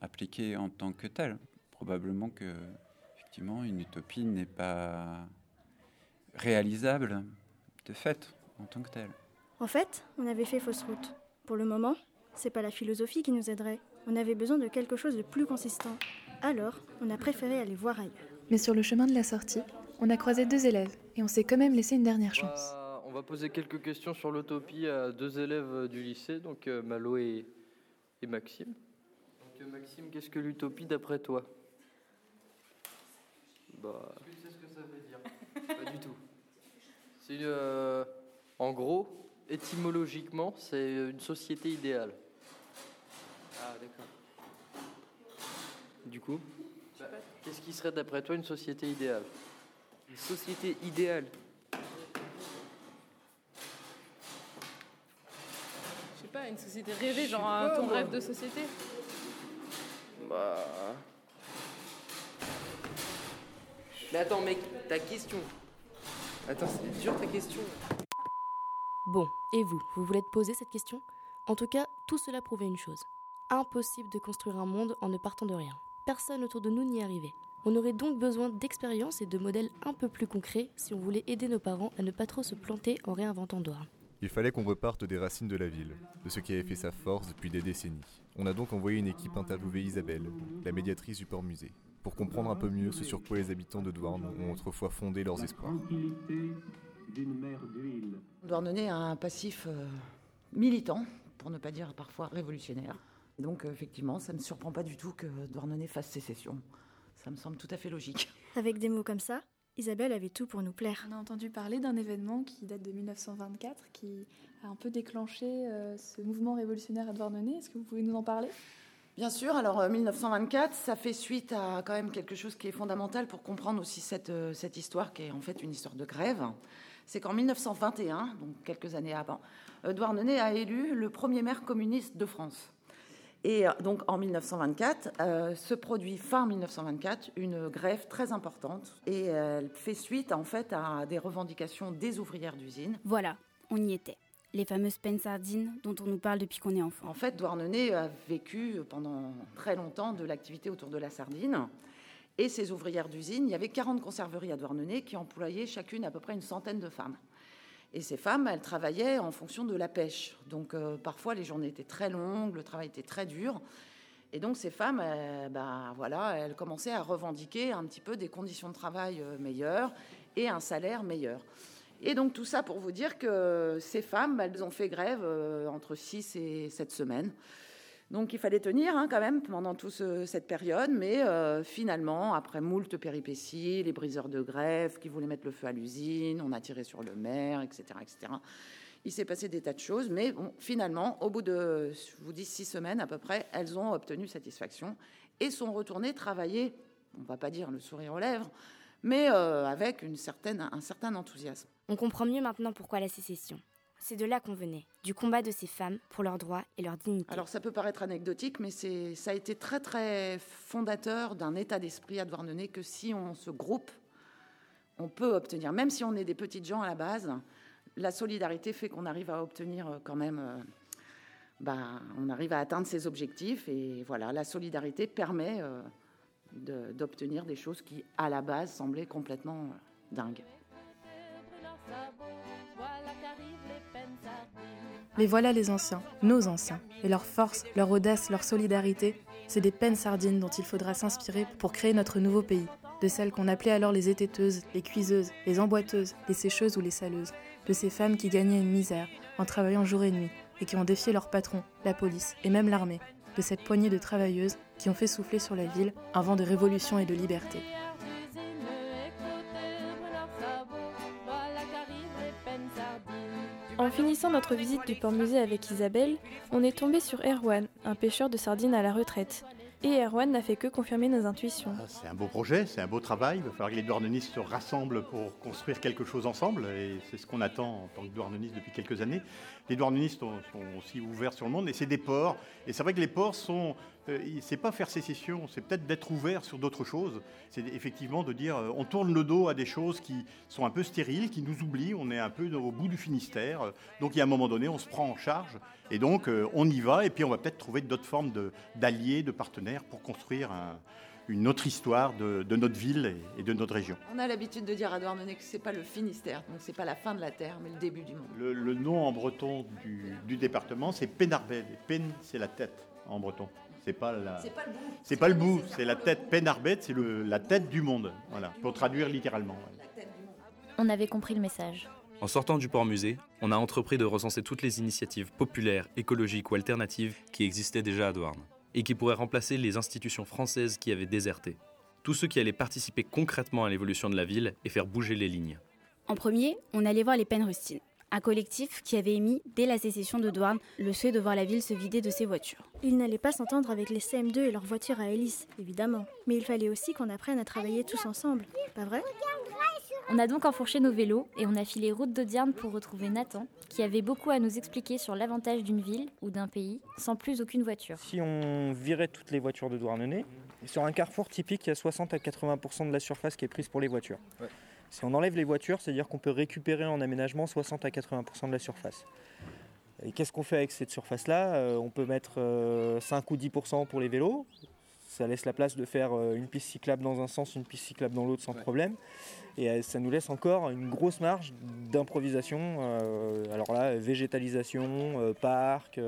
appliqué en tant que tel. Probablement que, effectivement, une utopie n'est pas réalisable de fait en tant que telle. En fait, on avait fait fausse route. Pour le moment, c'est pas la philosophie qui nous aiderait. On avait besoin de quelque chose de plus consistant. Alors, on a préféré aller voir ailleurs. Mais sur le chemin de la sortie, on a croisé deux élèves et on s'est quand même laissé une dernière chance. Bah, on va poser quelques questions sur l'utopie à deux élèves du lycée, donc euh, Malo et, et Maxime. Donc euh, Maxime, qu'est-ce que l'utopie d'après toi? Bah. Est-ce que tu sais ce que ça veut dire Pas du tout. C'est euh, en gros, étymologiquement, c'est une société idéale. Ah d'accord. Du coup? Bah, Qu'est-ce qui serait d'après toi une société idéale? Une société idéale. Une société rêvée, genre un- ton rêve de société Bah. Mais attends, mec, ta question. Attends, c'est dur ta question. Bon, et vous, vous voulez te poser cette question? En tout cas, tout cela prouvait une chose. Impossible de construire un monde en ne partant de rien. Personne autour de nous n'y arrivait. On aurait donc besoin d'expériences et de modèles un peu plus concrets si on voulait aider nos parents à ne pas trop se planter en réinventant Douarn. Il fallait qu'on reparte des racines de la ville, de ce qui avait fait sa force depuis des décennies. On a donc envoyé une équipe interviewer Isabelle, la médiatrice du port musée, pour comprendre un peu mieux ce sur quoi les habitants de Douarn ont autrefois fondé leurs espoirs. Douarnenez a un passif euh, militant, pour ne pas dire parfois révolutionnaire. Donc euh, effectivement, ça ne me surprend pas du tout que Douarnenez fasse sécession. Ça me semble tout à fait logique. Avec des mots comme ça, Isabelle avait tout pour nous plaire. On a entendu parler d'un événement qui date de 1924, qui a un peu déclenché euh, ce mouvement révolutionnaire à Douarnenez. Est-ce que vous pouvez nous en parler? Bien sûr, alors euh, 1924, ça fait suite à quand même quelque chose qui est fondamental pour comprendre aussi cette, euh, cette histoire qui est en fait une histoire de grève. C'est qu'en 1921, donc quelques années avant, euh, Douarnenez a élu le premier maire communiste de France. Et euh, donc en 1924, euh, se produit fin 1924 une grève très importante et elle fait suite en fait à des revendications des ouvrières d'usine. Voilà, on y était. Les fameuses peines sardines dont on nous parle depuis qu'on est enfant. En fait, Douarnenez a vécu pendant très longtemps de l'activité autour de la sardine. Et ces ouvrières d'usine, il y avait 40 conserveries à Douarnenez qui employaient chacune à peu près une centaine de femmes. Et ces femmes, elles travaillaient en fonction de la pêche. Donc euh, parfois, les journées étaient très longues, le travail était très dur. Et donc ces femmes, euh, ben, voilà, elles commençaient à revendiquer un petit peu des conditions de travail euh, meilleures et un salaire meilleur. Et donc tout ça pour vous dire que ces femmes, elles ont fait grève entre 6 et 7 semaines. Donc il fallait tenir hein, quand même pendant toute cette période, mais euh, finalement, après moult péripéties, les briseurs de grève qui voulaient mettre le feu à l'usine, on a tiré sur le maire, etc. etc. Il s'est passé des tas de choses, mais finalement, au bout de, je vous dis, six semaines à peu près, elles ont obtenu satisfaction et sont retournées travailler, on va pas dire le sourire aux lèvres, mais euh, avec un certain enthousiasme. On comprend mieux maintenant pourquoi la sécession. C'est de là qu'on venait, du combat de ces femmes pour leurs droits et leur dignité. Alors ça peut paraître anecdotique, mais c'est, ça a été très très fondateur d'un état d'esprit à Douarnenez que si on se groupe, on peut obtenir, même si on est des petites gens à la base, la solidarité fait qu'on arrive à obtenir euh, quand même, euh, bah, on arrive à atteindre ses objectifs et voilà, la solidarité permet euh, de- d'obtenir des choses qui à la base semblaient complètement dingues. Mais voilà les anciens, nos anciens, et leur force, leur audace, leur solidarité, c'est des peines sardines dont il faudra s'inspirer pour créer notre nouveau pays, de celles qu'on appelait alors les étêteuses, les cuiseuses, les emboîteuses, les sécheuses ou les saleuses, de ces femmes qui gagnaient une misère en travaillant jour et nuit et qui ont défié leur patron, la police et même l'armée, de cette poignée de travailleuses qui ont fait souffler sur la ville un vent de révolution et de liberté. En finissant notre visite du port-musée avec Isabelle, on est tombé sur Erwan, un pêcheur de sardines à la retraite. Et Erwan n'a fait que confirmer nos intuitions. C'est un beau projet, c'est un beau travail. Il va falloir que les douarnenistes se rassemblent pour construire quelque chose ensemble. Et c'est ce qu'on attend en tant que douarneniste depuis quelques années. Les douarnenistes sont sont aussi ouverts sur le monde et c'est des ports. Et c'est vrai que les ports sont. euh, c'est pas faire sécession, c'est peut-être d'être ouvert sur d'autres choses. C'est effectivement de dire euh, on tourne le dos à des choses qui sont un peu stériles, qui nous oublient. On est un peu au bout du Finistère. Donc il y a un moment donné, on se prend en charge. Et donc euh, on y va. Et puis on va peut-être trouver d'autres formes d'alliés, de, partenaires pour construire un- une autre histoire de, de notre ville et- et de notre région. On a l'habitude de dire à Douarnenez que c'est pas le Finistère, donc c'est pas la fin de la terre, mais le début du monde. Le, le nom en breton du, du département, c'est Pénarbed. Et Pen, c'est la tête en breton. C'est pas la. C'est pas le bout. C'est pas le bout, c'est la tête. Pénarbed, c'est le- la tête du monde. Voilà, pour traduire littéralement. ouais. On avait compris le message. En sortant du port musée, on a entrepris de recenser toutes les initiatives populaires, écologiques ou alternatives qui existaient déjà à Douarn et qui pourraient remplacer les institutions françaises qui avaient déserté. Tous ceux qui allaient participer concrètement à l'évolution de la ville et faire bouger les lignes. En premier, on allait voir les peines rustines, un collectif qui avait émis, dès la sécession de Douarn, le souhait de voir la ville se vider de ses voitures. Ils n'allaient pas s'entendre avec les CM2 et leurs voitures à hélice, évidemment. Mais il fallait aussi qu'on apprenne à travailler tous ensemble, pas vrai? On a donc enfourché nos vélos et on a filé route d'Audierne pour retrouver Nathan, qui avait beaucoup à nous expliquer sur l'avantage d'une ville ou d'un pays sans plus aucune voiture. Si on virait toutes les voitures de Douarnenez, sur un carrefour typique, il y a 60 à 80% de la surface qui est prise pour les voitures. Si on enlève les voitures, c'est-à-dire qu'on peut récupérer en aménagement 60 à 80% de la surface. Et qu'est-ce qu'on fait avec cette surface-là? Euh, On peut mettre 5 ou 10% pour les vélos. Ça laisse la place de faire une piste cyclable dans un sens, une piste cyclable dans l'autre sans problème. Et ça nous laisse encore une grosse marge d'improvisation. alors là, végétalisation, parc,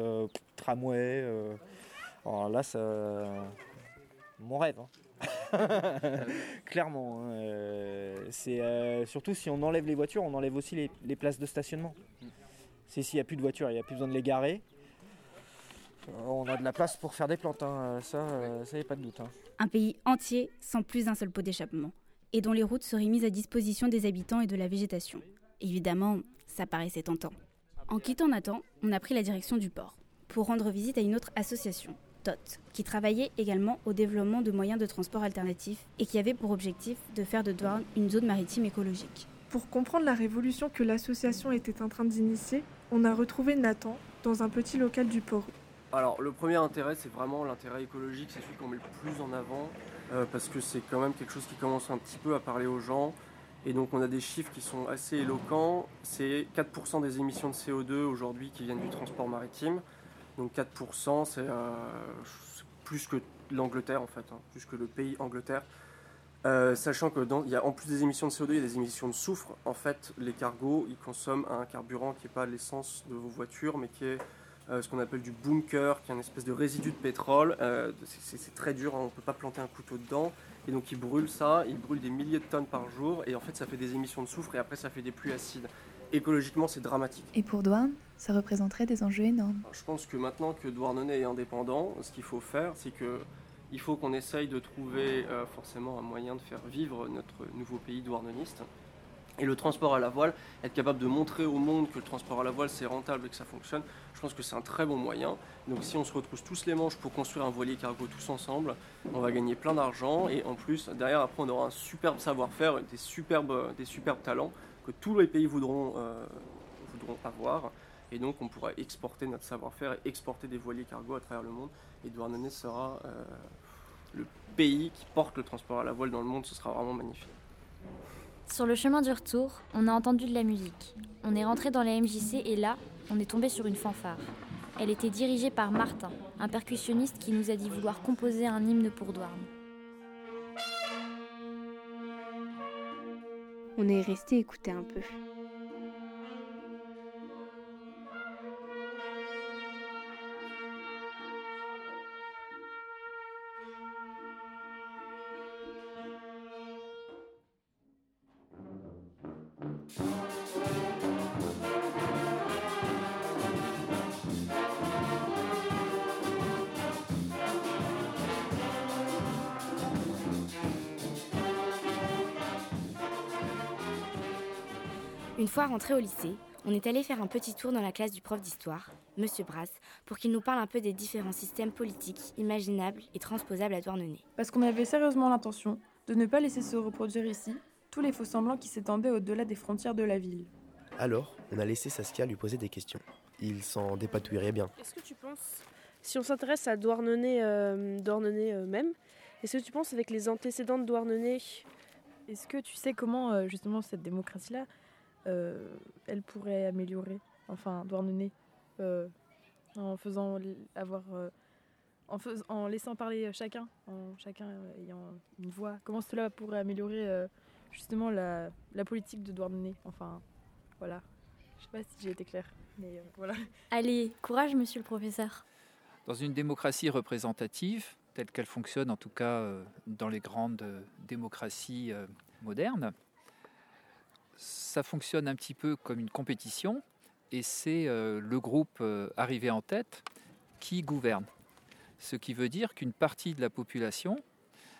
tramway. alors là, ça... mon rêve. Hein. Clairement. Hein, euh, euh, surtout si on enlève les voitures, on enlève aussi les, places de stationnement. C'est s'il n'y a plus de voitures, il n'y a plus besoin de les garer. Euh, on a de la place pour faire des plantes, hein, ça, ça y a pas de doute. Un pays entier sans plus d'un seul pot d'échappement, et dont les routes seraient mises à disposition des habitants et de la végétation. Évidemment, ça paraissait tentant. En quittant Nathan, on a pris la direction du port, pour rendre visite à une autre association, qui travaillait également au développement de moyens de transport alternatifs et qui avait pour objectif de faire de Douarn une zone maritime écologique. Pour comprendre la révolution que l'association était en train d'initier, on a retrouvé Nathan dans un petit local du port. Alors le premier intérêt, c'est vraiment l'intérêt écologique, c'est celui qu'on met le plus en avant, euh, parce que c'est quand même quelque chose qui commence un petit peu à parler aux gens. Et donc on a des chiffres qui sont assez éloquents. C'est 4% des émissions de CO2 aujourd'hui qui viennent du transport maritime. Donc 4%, euh, c'est plus que l'Angleterre en fait, hein, plus que le pays Angleterre. Euh, sachant que dans, y a, en plus des émissions de CO2, il y a des émissions de soufre. En fait, les cargos, ils consomment un carburant qui n'est pas l'essence de vos voitures, mais qui est euh, ce qu'on appelle du bunker, qui est une espèce de résidu de pétrole. c'est très dur, hein, on ne peut pas planter un couteau dedans. Et donc ils brûlent ça, ils brûlent des milliers de tonnes par jour, et en fait ça fait des émissions de soufre, et après ça fait des pluies acides écologiquement, c'est dramatique. Et pour Douarn, ça représenterait des enjeux énormes. Je pense que maintenant que Douarnenez est indépendant, ce qu'il faut faire, c'est que il faut qu'on essaye de trouver euh, forcément un moyen de faire vivre notre nouveau pays douarneniste. Et le transport à la voile, être capable de montrer au monde que le transport à la voile c'est rentable et que ça fonctionne, je pense que c'est un très bon moyen. Donc si on se retrouve tous les manches pour construire un voilier cargo tous ensemble, on va gagner plein d'argent et en plus derrière après on aura un superbe savoir-faire, des superbes, des superbes talents que tous les pays voudront, euh, voudront avoir. Et donc on pourra exporter notre savoir-faire et exporter des voiliers cargo à travers le monde. Et Douarnenez sera euh, le pays qui porte le transport à la voile dans le monde. Ce sera vraiment magnifique. Sur le chemin du retour, on a entendu de la musique. On est rentré dans la MJC et là, on est tombé sur une fanfare. Elle était dirigée par Martin, un percussionniste qui nous a dit vouloir composer un hymne pour Douarn. On est resté écouter un peu. Fois rentré au lycée, on est allé faire un petit tour dans la classe du prof d'histoire, Monsieur Brass, pour qu'il nous parle un peu des différents systèmes politiques imaginables et transposables à Douarnenez. Parce qu'on avait sérieusement l'intention de ne pas laisser se reproduire ici tous les faux semblants qui s'étendaient au-delà des frontières de la ville. Alors, on a laissé Saskia lui poser des questions. Il s'en dépatouillerait bien. Est-ce que tu penses, si on s'intéresse à Douarnenez, euh, Douarnenez euh, même, est-ce que tu penses avec les antécédents de Douarnenez, est-ce que tu sais comment euh, justement cette démocratie-là euh, elle pourrait améliorer, enfin Douarnenez, euh, en faisant avoir, euh, en, en laissant parler chacun, en chacun ayant une voix. Comment cela pourrait améliorer justement la, politique de Douarnenez? Enfin, voilà. Je sais pas si j'ai été claire, mais voilà. Allez, courage, monsieur le professeur. Dans une démocratie représentative, telle qu'elle fonctionne en tout cas dans les grandes démocraties modernes, ça fonctionne un petit peu comme une compétition et c'est euh, le groupe euh, arrivé en tête qui gouverne. Ce qui veut dire qu'une partie de la population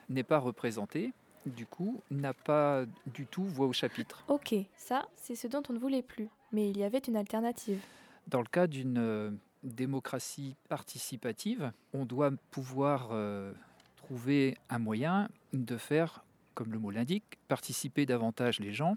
n'est pas représentée, du coup n'a pas du tout voix au chapitre. Ok, ça c'est ce dont on ne voulait plus, mais il y avait une alternative. Dans le cas d'une euh, démocratie participative, on doit pouvoir trouver un moyen de faire comme le mot l'indique, participer davantage les gens.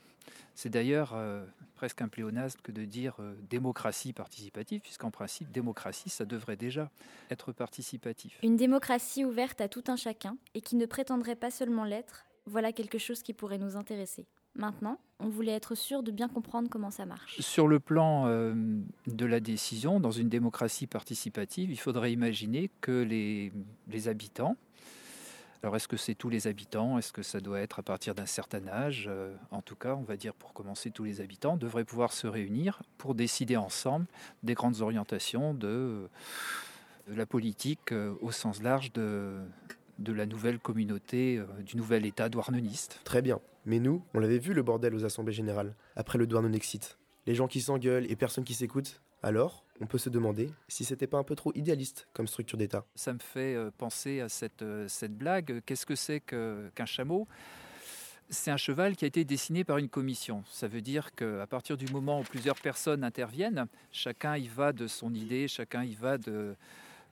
C'est d'ailleurs euh, presque un pléonasme que de dire euh, démocratie participative, puisqu'en principe, démocratie, ça devrait déjà être participatif. Une démocratie ouverte à tout un chacun et qui ne prétendrait pas seulement l'être, voilà quelque chose qui pourrait nous intéresser. Maintenant, on voulait être sûr de bien comprendre comment ça marche. Sur le plan euh, de la décision, dans une démocratie participative, il faudrait imaginer que les, les habitants, alors est-ce que c'est tous les habitants? Est-ce que ça doit être à partir d'un certain âge? Euh, En tout cas, on va dire pour commencer, tous les habitants devraient pouvoir se réunir pour décider ensemble des grandes orientations de, de la politique euh, au sens large de, la nouvelle communauté, euh, du nouvel État douarneniste. Très bien. Mais nous, on l'avait vu le bordel aux assemblées générales, après le Douarnenexit. Les gens qui s'engueulent et personne qui s'écoute. Alors, on peut se demander si c'était pas un peu trop idéaliste comme structure d'État. Ça me fait euh, penser à cette, euh, cette blague. Qu'est-ce que c'est qu'un chameau? C'est un cheval qui a été dessiné par une commission. Ça veut dire qu'à partir du moment où plusieurs personnes interviennent, chacun y va de son idée, chacun y va de,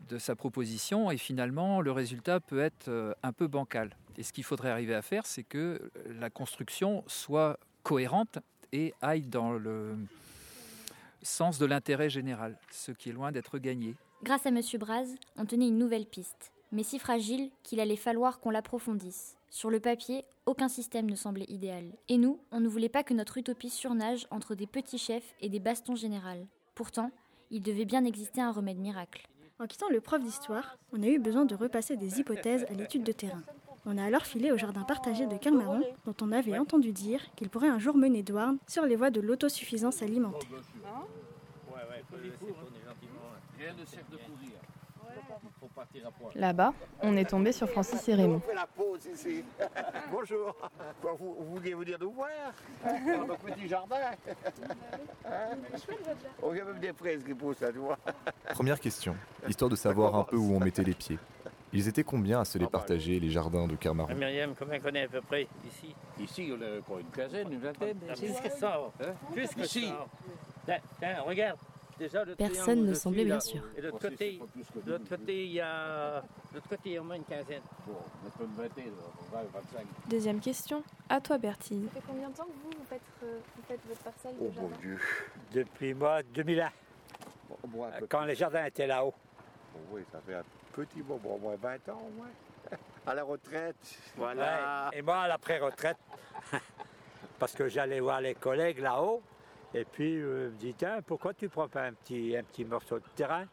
de sa proposition, et finalement, le résultat peut être euh, un peu bancal. Et ce qu'il faudrait arriver à faire, c'est que la construction soit cohérente et aille dans le sens de l'intérêt général, ce qui est loin d'être gagné. Grâce à M. Braz, on tenait une nouvelle piste, mais si fragile qu'il allait falloir qu'on l'approfondisse. Sur le papier, aucun système ne semblait idéal. Et nous, on ne voulait pas que notre utopie surnage entre des petits chefs et des bastons générales. Pourtant, il devait bien exister un remède miracle. En quittant le prof d'histoire, on a eu besoin de repasser des hypothèses à l'étude de terrain. On a alors filé au jardin partagé de Kermaron, dont on avait entendu dire qu'il pourrait un jour mener Douarn sur les voies de l'autosuffisance alimentaire. Rien ne sert de courir. Faut partir à point. Là-bas, on est tombé sur Francis et Raymond. On fait la pause ici. Bonjour. Vous, vous vouliez nous voir Dans notre petit jardin On y a même des fraises qui poussent là, tu vois. Première question, histoire de savoir un peu où on mettait les pieds. Ils étaient combien à se les partager, les jardins de Kermaron Myriam, combien qu'on est à peu près ici? Ici, on a quoi, une quinzaine, une vingtaine Ah, Plus que ça. Plus que Ici. ça. Regarde. Déjà, le Personne ne semblait bien sûr. Et de l'autre côté, il y a, de l'autre côté, il y a au moins une quinzaine. Bon, on peut une vingtaine, 20, 25. Deuxième question, à toi Bertille. Ça fait combien de temps que vous, vous faites, euh, vous faites votre parcelle Oh jardin Dieu. Depuis moi, 2001. Moi, un peu Quand les jardins étaient là-haut. Bon, oui, ça fait un petit moment, au moins 20 ans, au moins. À la retraite. Voilà. Et moi, à la pré-retraite, parce que j'allais voir les collègues là-haut, et puis euh, je me dis, tiens, pourquoi tu prends pas un petit, un petit morceau de terrain?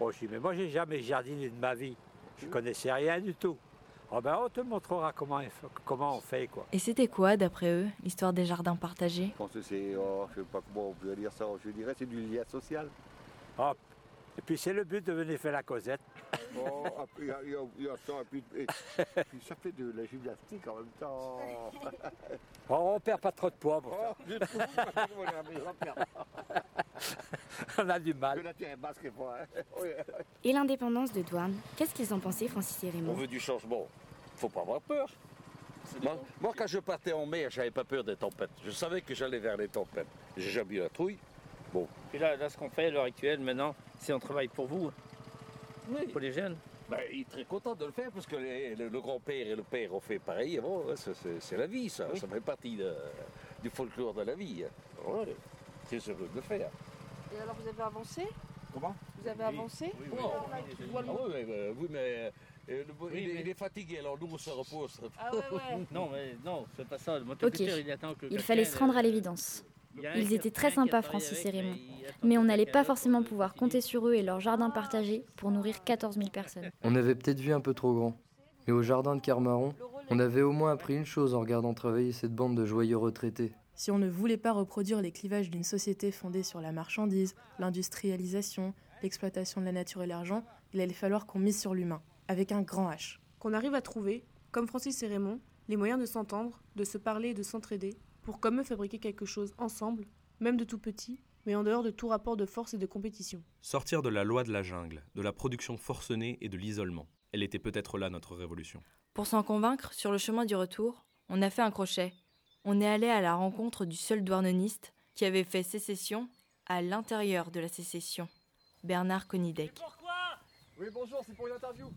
Oh, je dis, mais moi, j'ai jamais jardiné de ma vie. Je connaissais rien du tout. Oh ben, on te montrera comment, comment on fait, quoi. Et c'était quoi, d'après eux, l'histoire des jardins partagés? Je pense que c'est, oh, je sais pas comment on peut dire ça, je dirais c'est du lien social. Oh, et puis c'est le but de venir faire la causette. Oh, après, il y a- y, y ça, et puis, et- puis ça fait de la gymnastique en même temps. Oh, on perd pas trop de poids pour ça. Oh, je trouve pas que on a du mal. Je la tiens, basque pas. Hein. Et l'indépendance de Douarn, qu'est-ce qu'ils en pensaient, Francis et On Raymond veut du changement. Faut pas avoir peur. Moi, moi, quand je partais en mer, j'avais pas peur des tempêtes. Je savais que j'allais vers les tempêtes. J'ai jamais eu la trouille. Bon. Puis là, là, ce qu'on fait à l'heure actuelle, maintenant, c'est on travaille pour vous, pour les jeunes. Ben, il est très content de le faire parce que les- le, le grand-père et le père ont fait pareil. Bon, c'est la vie, ça. Ça fait partie de- du folklore de la vie. hein. Ouais, c'est heureux de le faire. Et alors, vous avez avancé? Comment? Vous avez avancé? Oh, ah oui, mais, euh, oui, mais euh, le- il, est- il est fatigué, alors nous on se repose. Ah ouais, ouais. Non, mais non, c'est pas ça. Le motoculteur, il attend que il fallait se rendre à euh, l'évidence. Ils étaient très sympas, Francis et Raymond. mais on n'allait pas forcément pouvoir compter sur eux et leur jardin partagé pour nourrir 14 000 personnes. On avait peut-être vu un peu trop grand. Mais au jardin de Kermaron, on avait au moins appris une chose en regardant travailler cette bande de joyeux retraités. Si on ne voulait pas reproduire les clivages d'une société fondée sur la marchandise, l'industrialisation, l'exploitation de la nature et l'argent, il allait falloir qu'on mise sur l'humain, avec un grand H. Qu'on arrive à trouver, comme Francis et Raymond, les moyens de s'entendre, de se parler et de s'entraider, pour comme eux fabriquer quelque chose ensemble, même de tout petit, mais en dehors de tout rapport de force et de compétition. Sortir de la loi de la jungle, de la production forcenée et de l'isolement. Elle était peut-être là notre révolution. Pour s'en convaincre, sur le chemin du retour, on a fait un crochet. On est allé à la rencontre du seul douarneniste qui avait fait sécession à l'intérieur de la sécession, Bernard Conidec. Oui, bonjour, c'est pour une interview.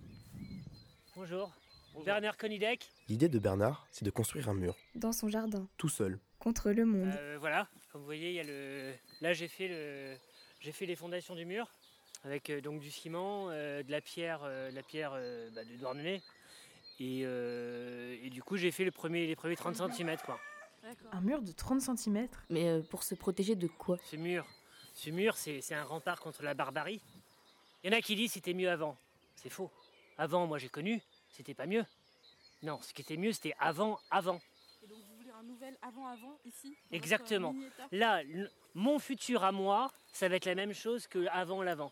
Bonjour. Bernard Konidek. L'idée de Bernard, c'est de construire un mur, Dans son jardin, tout seul. contre le monde. Euh, voilà, comme vous voyez, il y a le. Là, j'ai fait le, j'ai fait les fondations du mur avec euh, donc du ciment, euh, de la pierre, euh, de la pierre euh, bah, de Douarnenez. Et, euh, et du coup, j'ai fait le premier, les premiers 30 cm quoi. Un mur de 30 cm Mais euh, pour se protéger de quoi? Ce mur, ce mur, c'est c'est un rempart contre la barbarie. Il y en a qui disent c'était mieux avant. C'est faux. Avant, moi j'ai connu, c'était pas mieux. Non, ce qui était mieux, c'était avant, avant. Et donc vous voulez un nouvel avant-avant ici Exactement. Là, mon futur à moi, ça va être la même chose que avant l'avant.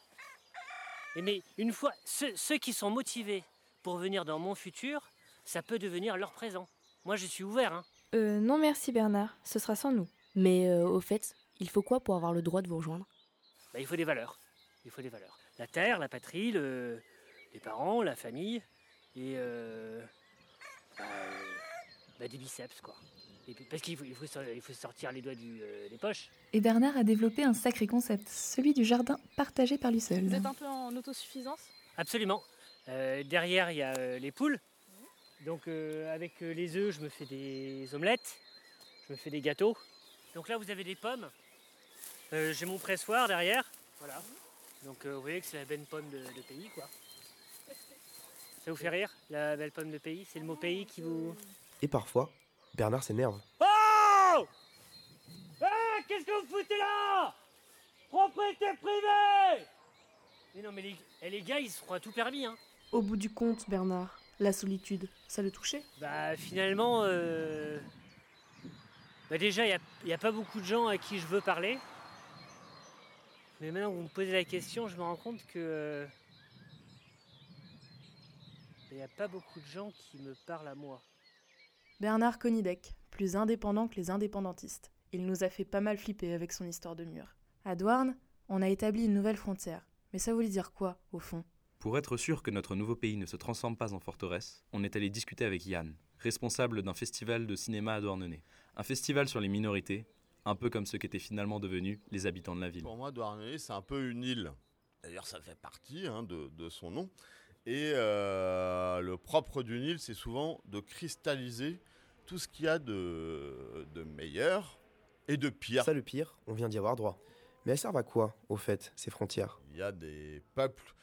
Et Mais une fois, ceux, ceux qui sont motivés pour venir dans mon futur, ça peut devenir leur présent. Moi, je suis ouvert. Hein. Euh, non merci Bernard, ce sera sans nous. Mais euh, au fait, il faut quoi pour avoir le droit de vous rejoindre? Bah, il faut des valeurs. Il faut des valeurs. La terre, la patrie, le- les parents, la famille et euh, bah, bah, des biceps quoi. Et puis- parce qu'il faut, il faut, sor- il faut sortir les doigts du, euh, des poches. Et Bernard a développé un sacré concept, celui du jardin partagé par lui seul. Vous êtes un peu en autosuffisance? Absolument. Euh, derrière, il y a euh, les poules. Donc euh, avec euh, les œufs, je me fais des omelettes, je me fais des gâteaux. Donc là, vous avez des pommes. Euh, J'ai mon pressoir derrière. Voilà. Donc euh, vous voyez que c'est la belle pomme de, de pays, quoi. Ça vous fait rire, la belle pomme de pays? C'est le mot pays qui vous... Et parfois, Bernard s'énerve. Oh Ah Qu'est-ce que vous foutez là? Propriété privée Mais non, mais les, eh, les gars, ils seront à tout permis, hein. Au bout du compte, Bernard, la solitude, ça le touchait? Bah finalement, euh, bah déjà, il n'y a, pas beaucoup de gens à qui je veux parler. Mais maintenant que vous me posez la question, je me rends compte que... Il n'y a pas beaucoup de gens qui me parlent à moi. Bernard Conidec, plus indépendant que les indépendantistes. Il nous a fait pas mal flipper avec son histoire de mur. À Douarn, on a établi une nouvelle frontière. Mais ça voulait dire quoi, au fond? Pour être sûr que notre nouveau pays ne se transforme pas en forteresse, on est allé discuter avec Yann, responsable d'un festival de cinéma à Douarnenez. Un festival sur les minorités, un peu comme ce qu'étaient finalement devenus les habitants de la ville. Pour moi, Douarnenez, c'est un peu une île. D'ailleurs, ça fait partie hein, de, de son nom. Et euh, le propre d'une île, c'est souvent de cristalliser tout ce qu'il y a de, de meilleur et de pire. Ça, le pire, on vient d'y avoir droit. Mais elles servent à quoi, au fait, ces frontières? Il y a des peuples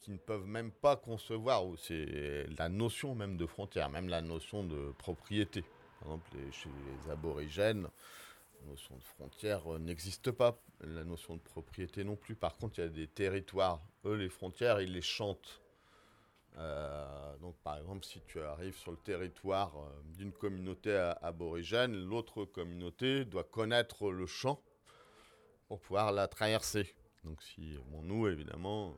qui ne peuvent même pas concevoir, ou c'est la notion même de frontière, même la notion de propriété. Par exemple, les- chez les aborigènes, la notion de frontière euh, n'existe pas, la notion de propriété non plus. Par contre, il y a des territoires, eux, les frontières, ils les chantent. Euh, donc, par exemple, si tu arrives sur le territoire euh, d'une communauté aborigène, l'autre communauté doit connaître le chant pour pouvoir la traverser. Donc, si, bon, nous, évidemment,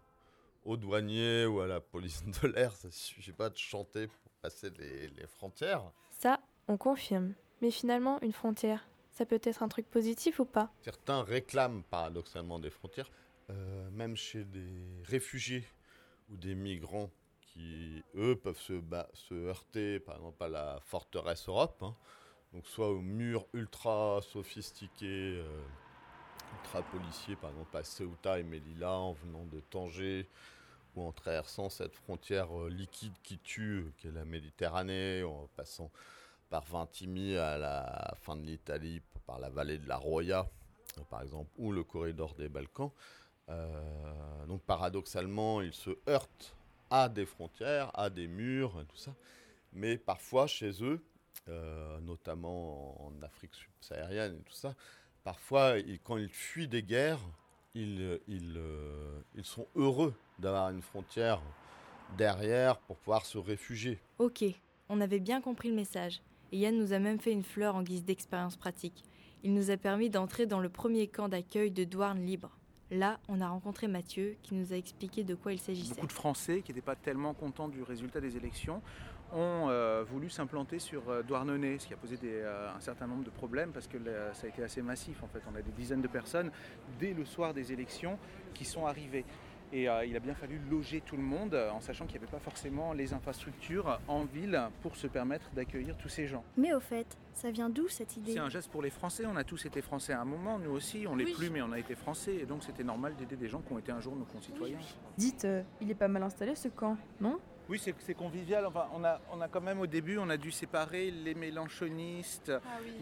aux douaniers ou à la police de l'air, ça ne suffit pas de chanter pour passer les, les frontières. Ça, on confirme. Mais finalement, une frontière, ça peut être un truc positif ou pas? Certains réclament paradoxalement des frontières, euh, même chez des réfugiés ou des migrants eux, peuvent se, heurter, par exemple, à la forteresse Europe, hein. donc soit au mur ultra sophistiqué, euh, ultra policier, par exemple à Ceuta et Melilla, en venant de Tanger, ou en traversant cette frontière euh, liquide qui tue, qui est la Méditerranée, en passant par Vintimille à la fin de l'Italie, par la vallée de la Roya, euh, par exemple, ou le corridor des Balkans. Euh, donc paradoxalement, ils se heurtent à des frontières, à des murs, tout ça. Mais parfois, chez eux, euh, notamment en Afrique subsaharienne et tout ça, parfois, quand ils fuient des guerres, ils, ils, euh, ils sont heureux d'avoir une frontière derrière pour pouvoir se réfugier. Ok, on avait bien compris le message. Et Yann nous a même fait une fleur en guise d'expérience pratique. Il nous a permis d'entrer dans le premier camp d'accueil de Douarn libre. Là, on a rencontré Mathieu qui nous a expliqué de quoi il s'agissait. Beaucoup de Français qui n'étaient pas tellement contents du résultat des élections ont euh, voulu s'implanter sur euh, Douarnenez, ce qui a posé euh, un certain nombre de problèmes parce que ça a été assez massif. En fait, on a des dizaines de personnes dès le soir des élections qui sont arrivées. Et euh, il a bien fallu loger tout le monde euh, en sachant qu'il n'y avait pas forcément les infrastructures en ville pour se permettre d'accueillir tous ces gens. Mais au fait, ça vient d'où cette idée? C'est un geste pour les Français. On a tous été Français à un moment, nous aussi. On l'est Oui. plus, mais on a été Français. Et donc c'était normal d'aider des gens qui ont été un jour nos concitoyens. Dites, euh, il est pas mal installé ce camp, non? Oui, c'est convivial. Enfin, on, a, on a quand même au début, on a dû séparer les mélanchonistes,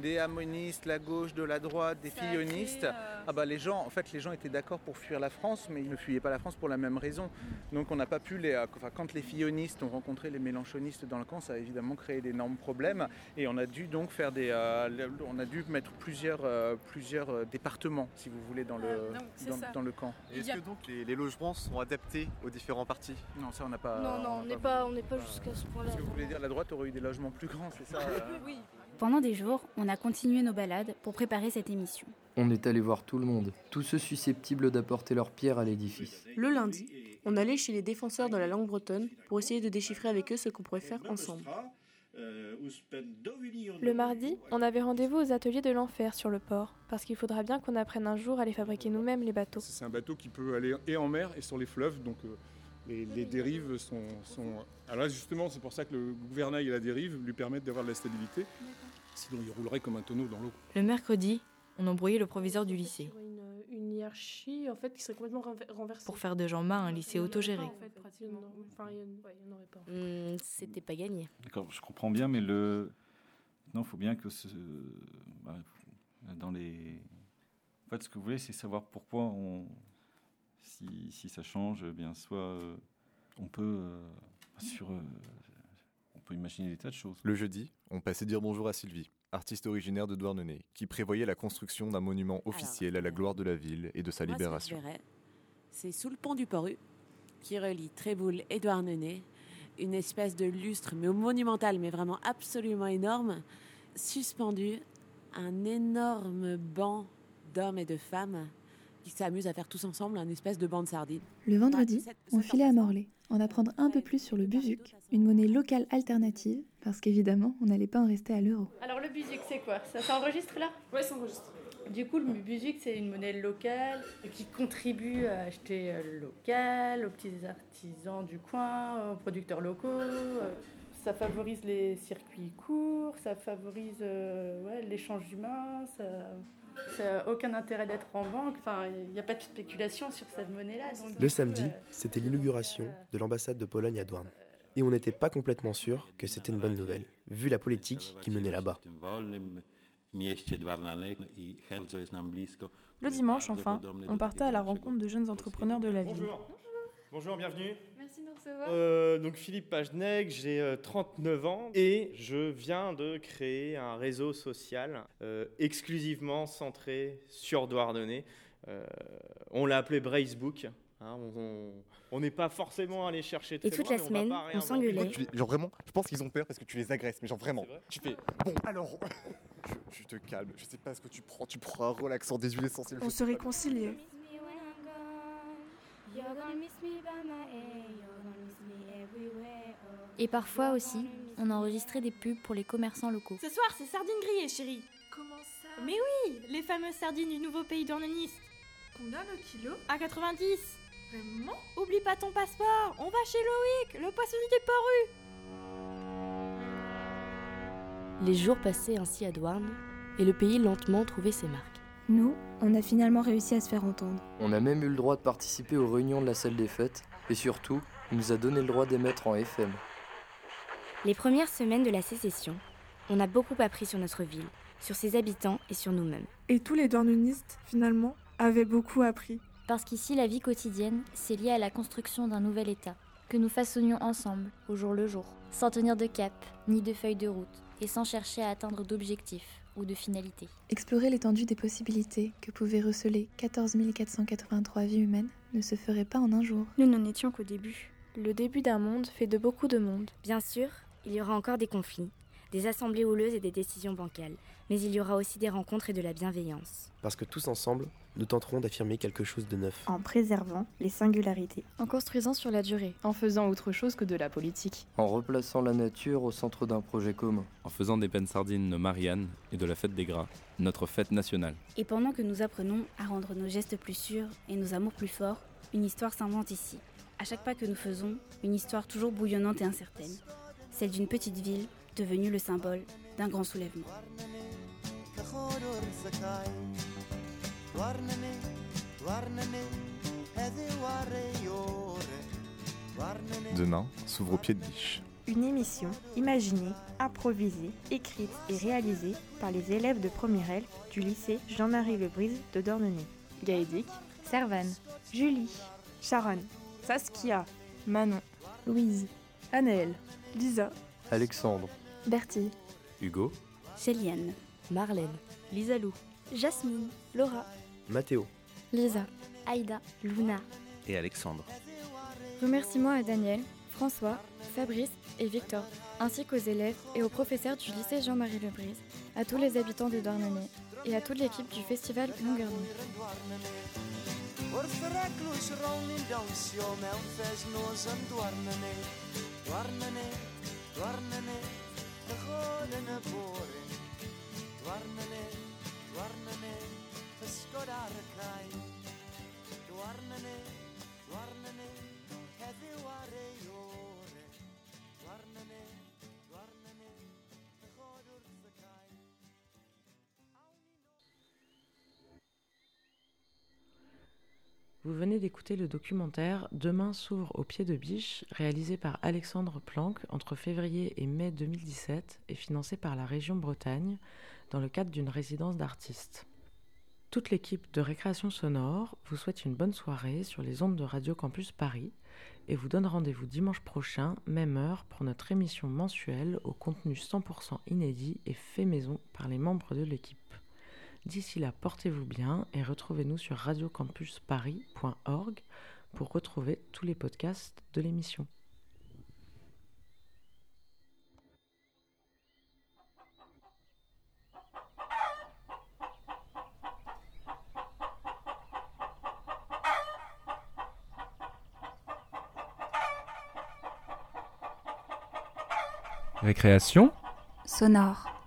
des harmonistes, la gauche de la droite, des fillonistes. euh, Ah bah les gens, en fait, les gens étaient d'accord pour fuir la France, mais ils ne fuyaient pas la France pour la même raison. Donc on n'a pas pu les. euh, Enfin, quand les fillonistes ont rencontré les mélanchonistes dans le camp, ça a évidemment créé d'énormes problèmes. Et on a dû donc faire des. euh, le- on a dû mettre plusieurs, euh, plusieurs départements, si vous voulez, dans le, non, c'est dans, le camp. Est-ce que donc les, les logements sont adaptés aux différents partis? Non, ça on n'a pas. Non, non, on n'est pas, on n'est pas jusqu'à ce point-là. Ce que vous voulez dire, la droite aurait eu des logements plus grands, c'est ça euh Oui. Pendant des jours, on a continué nos balades pour préparer cette émission. On est allé voir tout le monde, tous ceux susceptibles d'apporter leur pierre à l'édifice. Le lundi, on allait chez les défenseurs de la langue bretonne pour essayer de déchiffrer avec eux ce qu'on pourrait faire ensemble. Le mardi, on avait rendez-vous aux ateliers de l'enfer sur le port, parce qu'il faudra bien qu'on apprenne un jour à les fabriquer nous-mêmes, les bateaux. C'est un bateau qui peut aller et en mer et sur les fleuves, donc euh, les, les dérives sont, sont- Alors là, justement, c'est pour ça que le gouvernail et la dérive lui permettent d'avoir de la stabilité. Sinon, il roulerait comme un tonneau dans l'eau. Le mercredi, on embrouillait le proviseur du lycée Une, une hiérarchie en fait qui serait complètement renver- renversée. pour faire de Jean-Marc un lycée autogéré. En fait, pratiquement. Enfin, il y en- ouais, il y en aurait pas. C'était pas gagné. D'accord, je comprends bien, mais le. Non, il faut bien que ce. bah, dans les. En fait, ce que vous voulez, c'est savoir pourquoi on. Si, si ça change, eh bien, soit euh, on peut. euh, sur. euh, on peut imaginer des tas de choses. Le jeudi, on passait dire bonjour à Sylvie, artiste originaire de Douarnenez, qui prévoyait la construction d'un monument officiel à la gloire de la ville et de sa Moi, ce que je libération. verrais, c'est sous le pont du Poru, qui relie Tréboul et Douarnenez, une espèce de lustre, mais monumental, mais vraiment absolument énorme, suspendu un énorme banc d'hommes et de femmes qui s'amusent à faire tous ensemble un espèce de banc de sardines. Le vendredi, on filait à Morlaix, en apprendre un peu plus sur le buzuc, une monnaie locale alternative, parce qu'évidemment, on n'allait pas en rester à l'euro. Alors le buzuc, c'est quoi? Ça s'enregistre là? Ouais, ça enregistre. Du coup, le buzuc, c'est une monnaie locale qui contribue à acheter euh, local, aux petits artisans du coin, aux producteurs locaux. euh, Ça favorise les circuits courts, ça favorise euh, ouais, l'échange humain, ça n'a aucun intérêt d'être en banque. Enfin, il n'y a pas de spéculation sur cette monnaie-là. Le samedi, euh, c'était l'inauguration de l'ambassade de Pologne à Douarn. Et on n'était pas complètement sûr que c'était une bonne nouvelle, vu la politique qui menait là-bas. Le dimanche, enfin, on partait à la rencontre de jeunes entrepreneurs de la ville. Bonjour. Bonjour, bienvenue. Merci de nous recevoir. Euh, donc Philippe Pagenec, j'ai euh, 39 ans et je viens de créer un réseau social euh, exclusivement centré sur Douarnenez. Euh, on l'a appelé Bracebook. hein, on- on- on n'est pas forcément allé chercher très Et toute loin, la on semaine, on réinventer. s'engueulait. Genre vraiment, je pense qu'ils ont peur parce que tu les agresses, mais genre vraiment. Tu fais, bon alors, je, je te calme, je sais pas ce que tu prends, tu prends un relaxant des huiles essentielles. On se réconciliait. Et parfois aussi, on enregistrait des pubs pour les commerçants locaux. Ce soir, c'est sardines grillées, chérie. Comment ça? Mais oui, les fameuses sardines du nouveau pays d'Ornonis. Combien le kilo? À 90. Vraiment? Oublie pas ton passeport. On va chez Loïc, le poissonnier des Porus. Les jours passaient ainsi à Douarn, et le pays lentement trouvait ses marques. Nous, on a finalement réussi à se faire entendre. On a même eu le droit de participer aux réunions de la salle des fêtes, et surtout, on nous a donné le droit d'émettre en FM. Les premières semaines de la sécession, on a beaucoup appris sur notre ville, sur ses habitants et sur nous-mêmes. Et tous les dornunistes, finalement, avaient beaucoup appris. Parce qu'ici, la vie quotidienne, c'est lié à la construction d'un nouvel État, que nous façonnions ensemble, au jour le jour, sans tenir de cap, ni de feuille de route, et sans chercher à atteindre d'objectifs ou de finalités. Explorer l'étendue des possibilités que pouvaient receler 14 483 vies humaines ne se ferait pas en un jour. Nous n'en étions qu'au début. Le début d'un monde fait de beaucoup de monde. Bien sûr, il y aura encore des conflits, des assemblées houleuses et des décisions bancales, mais il y aura aussi des rencontres et de la bienveillance. Parce que tous ensemble, nous tenterons d'affirmer quelque chose de neuf. En préservant les singularités. En construisant sur la durée. En faisant autre chose que de la politique. En replaçant la nature au centre d'un projet commun. En faisant des peines sardines nos Marianne et de la fête des gras, notre fête nationale. Et pendant que nous apprenons à rendre nos gestes plus sûrs et nos amours plus forts, une histoire s'invente ici. À chaque pas que nous faisons, une histoire toujours bouillonnante et incertaine. Celle d'une petite ville devenue le symbole d'un grand soulèvement. Demain s'ouvre au pied de biche. Une émission imaginée, improvisée, écrite et réalisée par les élèves de première L du lycée Jean-Marie Lebrise de Dornenay. Gaédic, Servane, Julie, Sharon, Saskia, Manon, Louise, Anaël, Lisa, Alexandre, Bertie, Hugo, Céliane, Marlène, Lisa Lou, Jasmine, Laura, Mathéo, Lisa, Aïda, Luna. et Alexandre. Remerciements à Daniel, François, Fabrice et Victor, ainsi qu'aux élèves et aux professeurs du lycée Jean-Marie Lebrise, à tous les habitants de Douarnenez et à toute l'équipe du festival Longueur. Vous venez d'écouter le documentaire Demain s'ouvre au pied de biche, réalisé par Alexandre Planck entre février et mai 2017 et financé par la région Bretagne dans le cadre d'une résidence d'artistes. Toute l'équipe de Récréation Sonore vous souhaite une bonne soirée sur les ondes de Radio Campus Paris et vous donne rendez-vous dimanche prochain, même heure, pour notre émission mensuelle au contenu 100% inédit et fait maison par les membres de l'équipe. D'ici là, portez-vous bien et retrouvez-nous sur radiocampusparis.org pour retrouver tous les podcasts de l'émission. Récréation Sonore.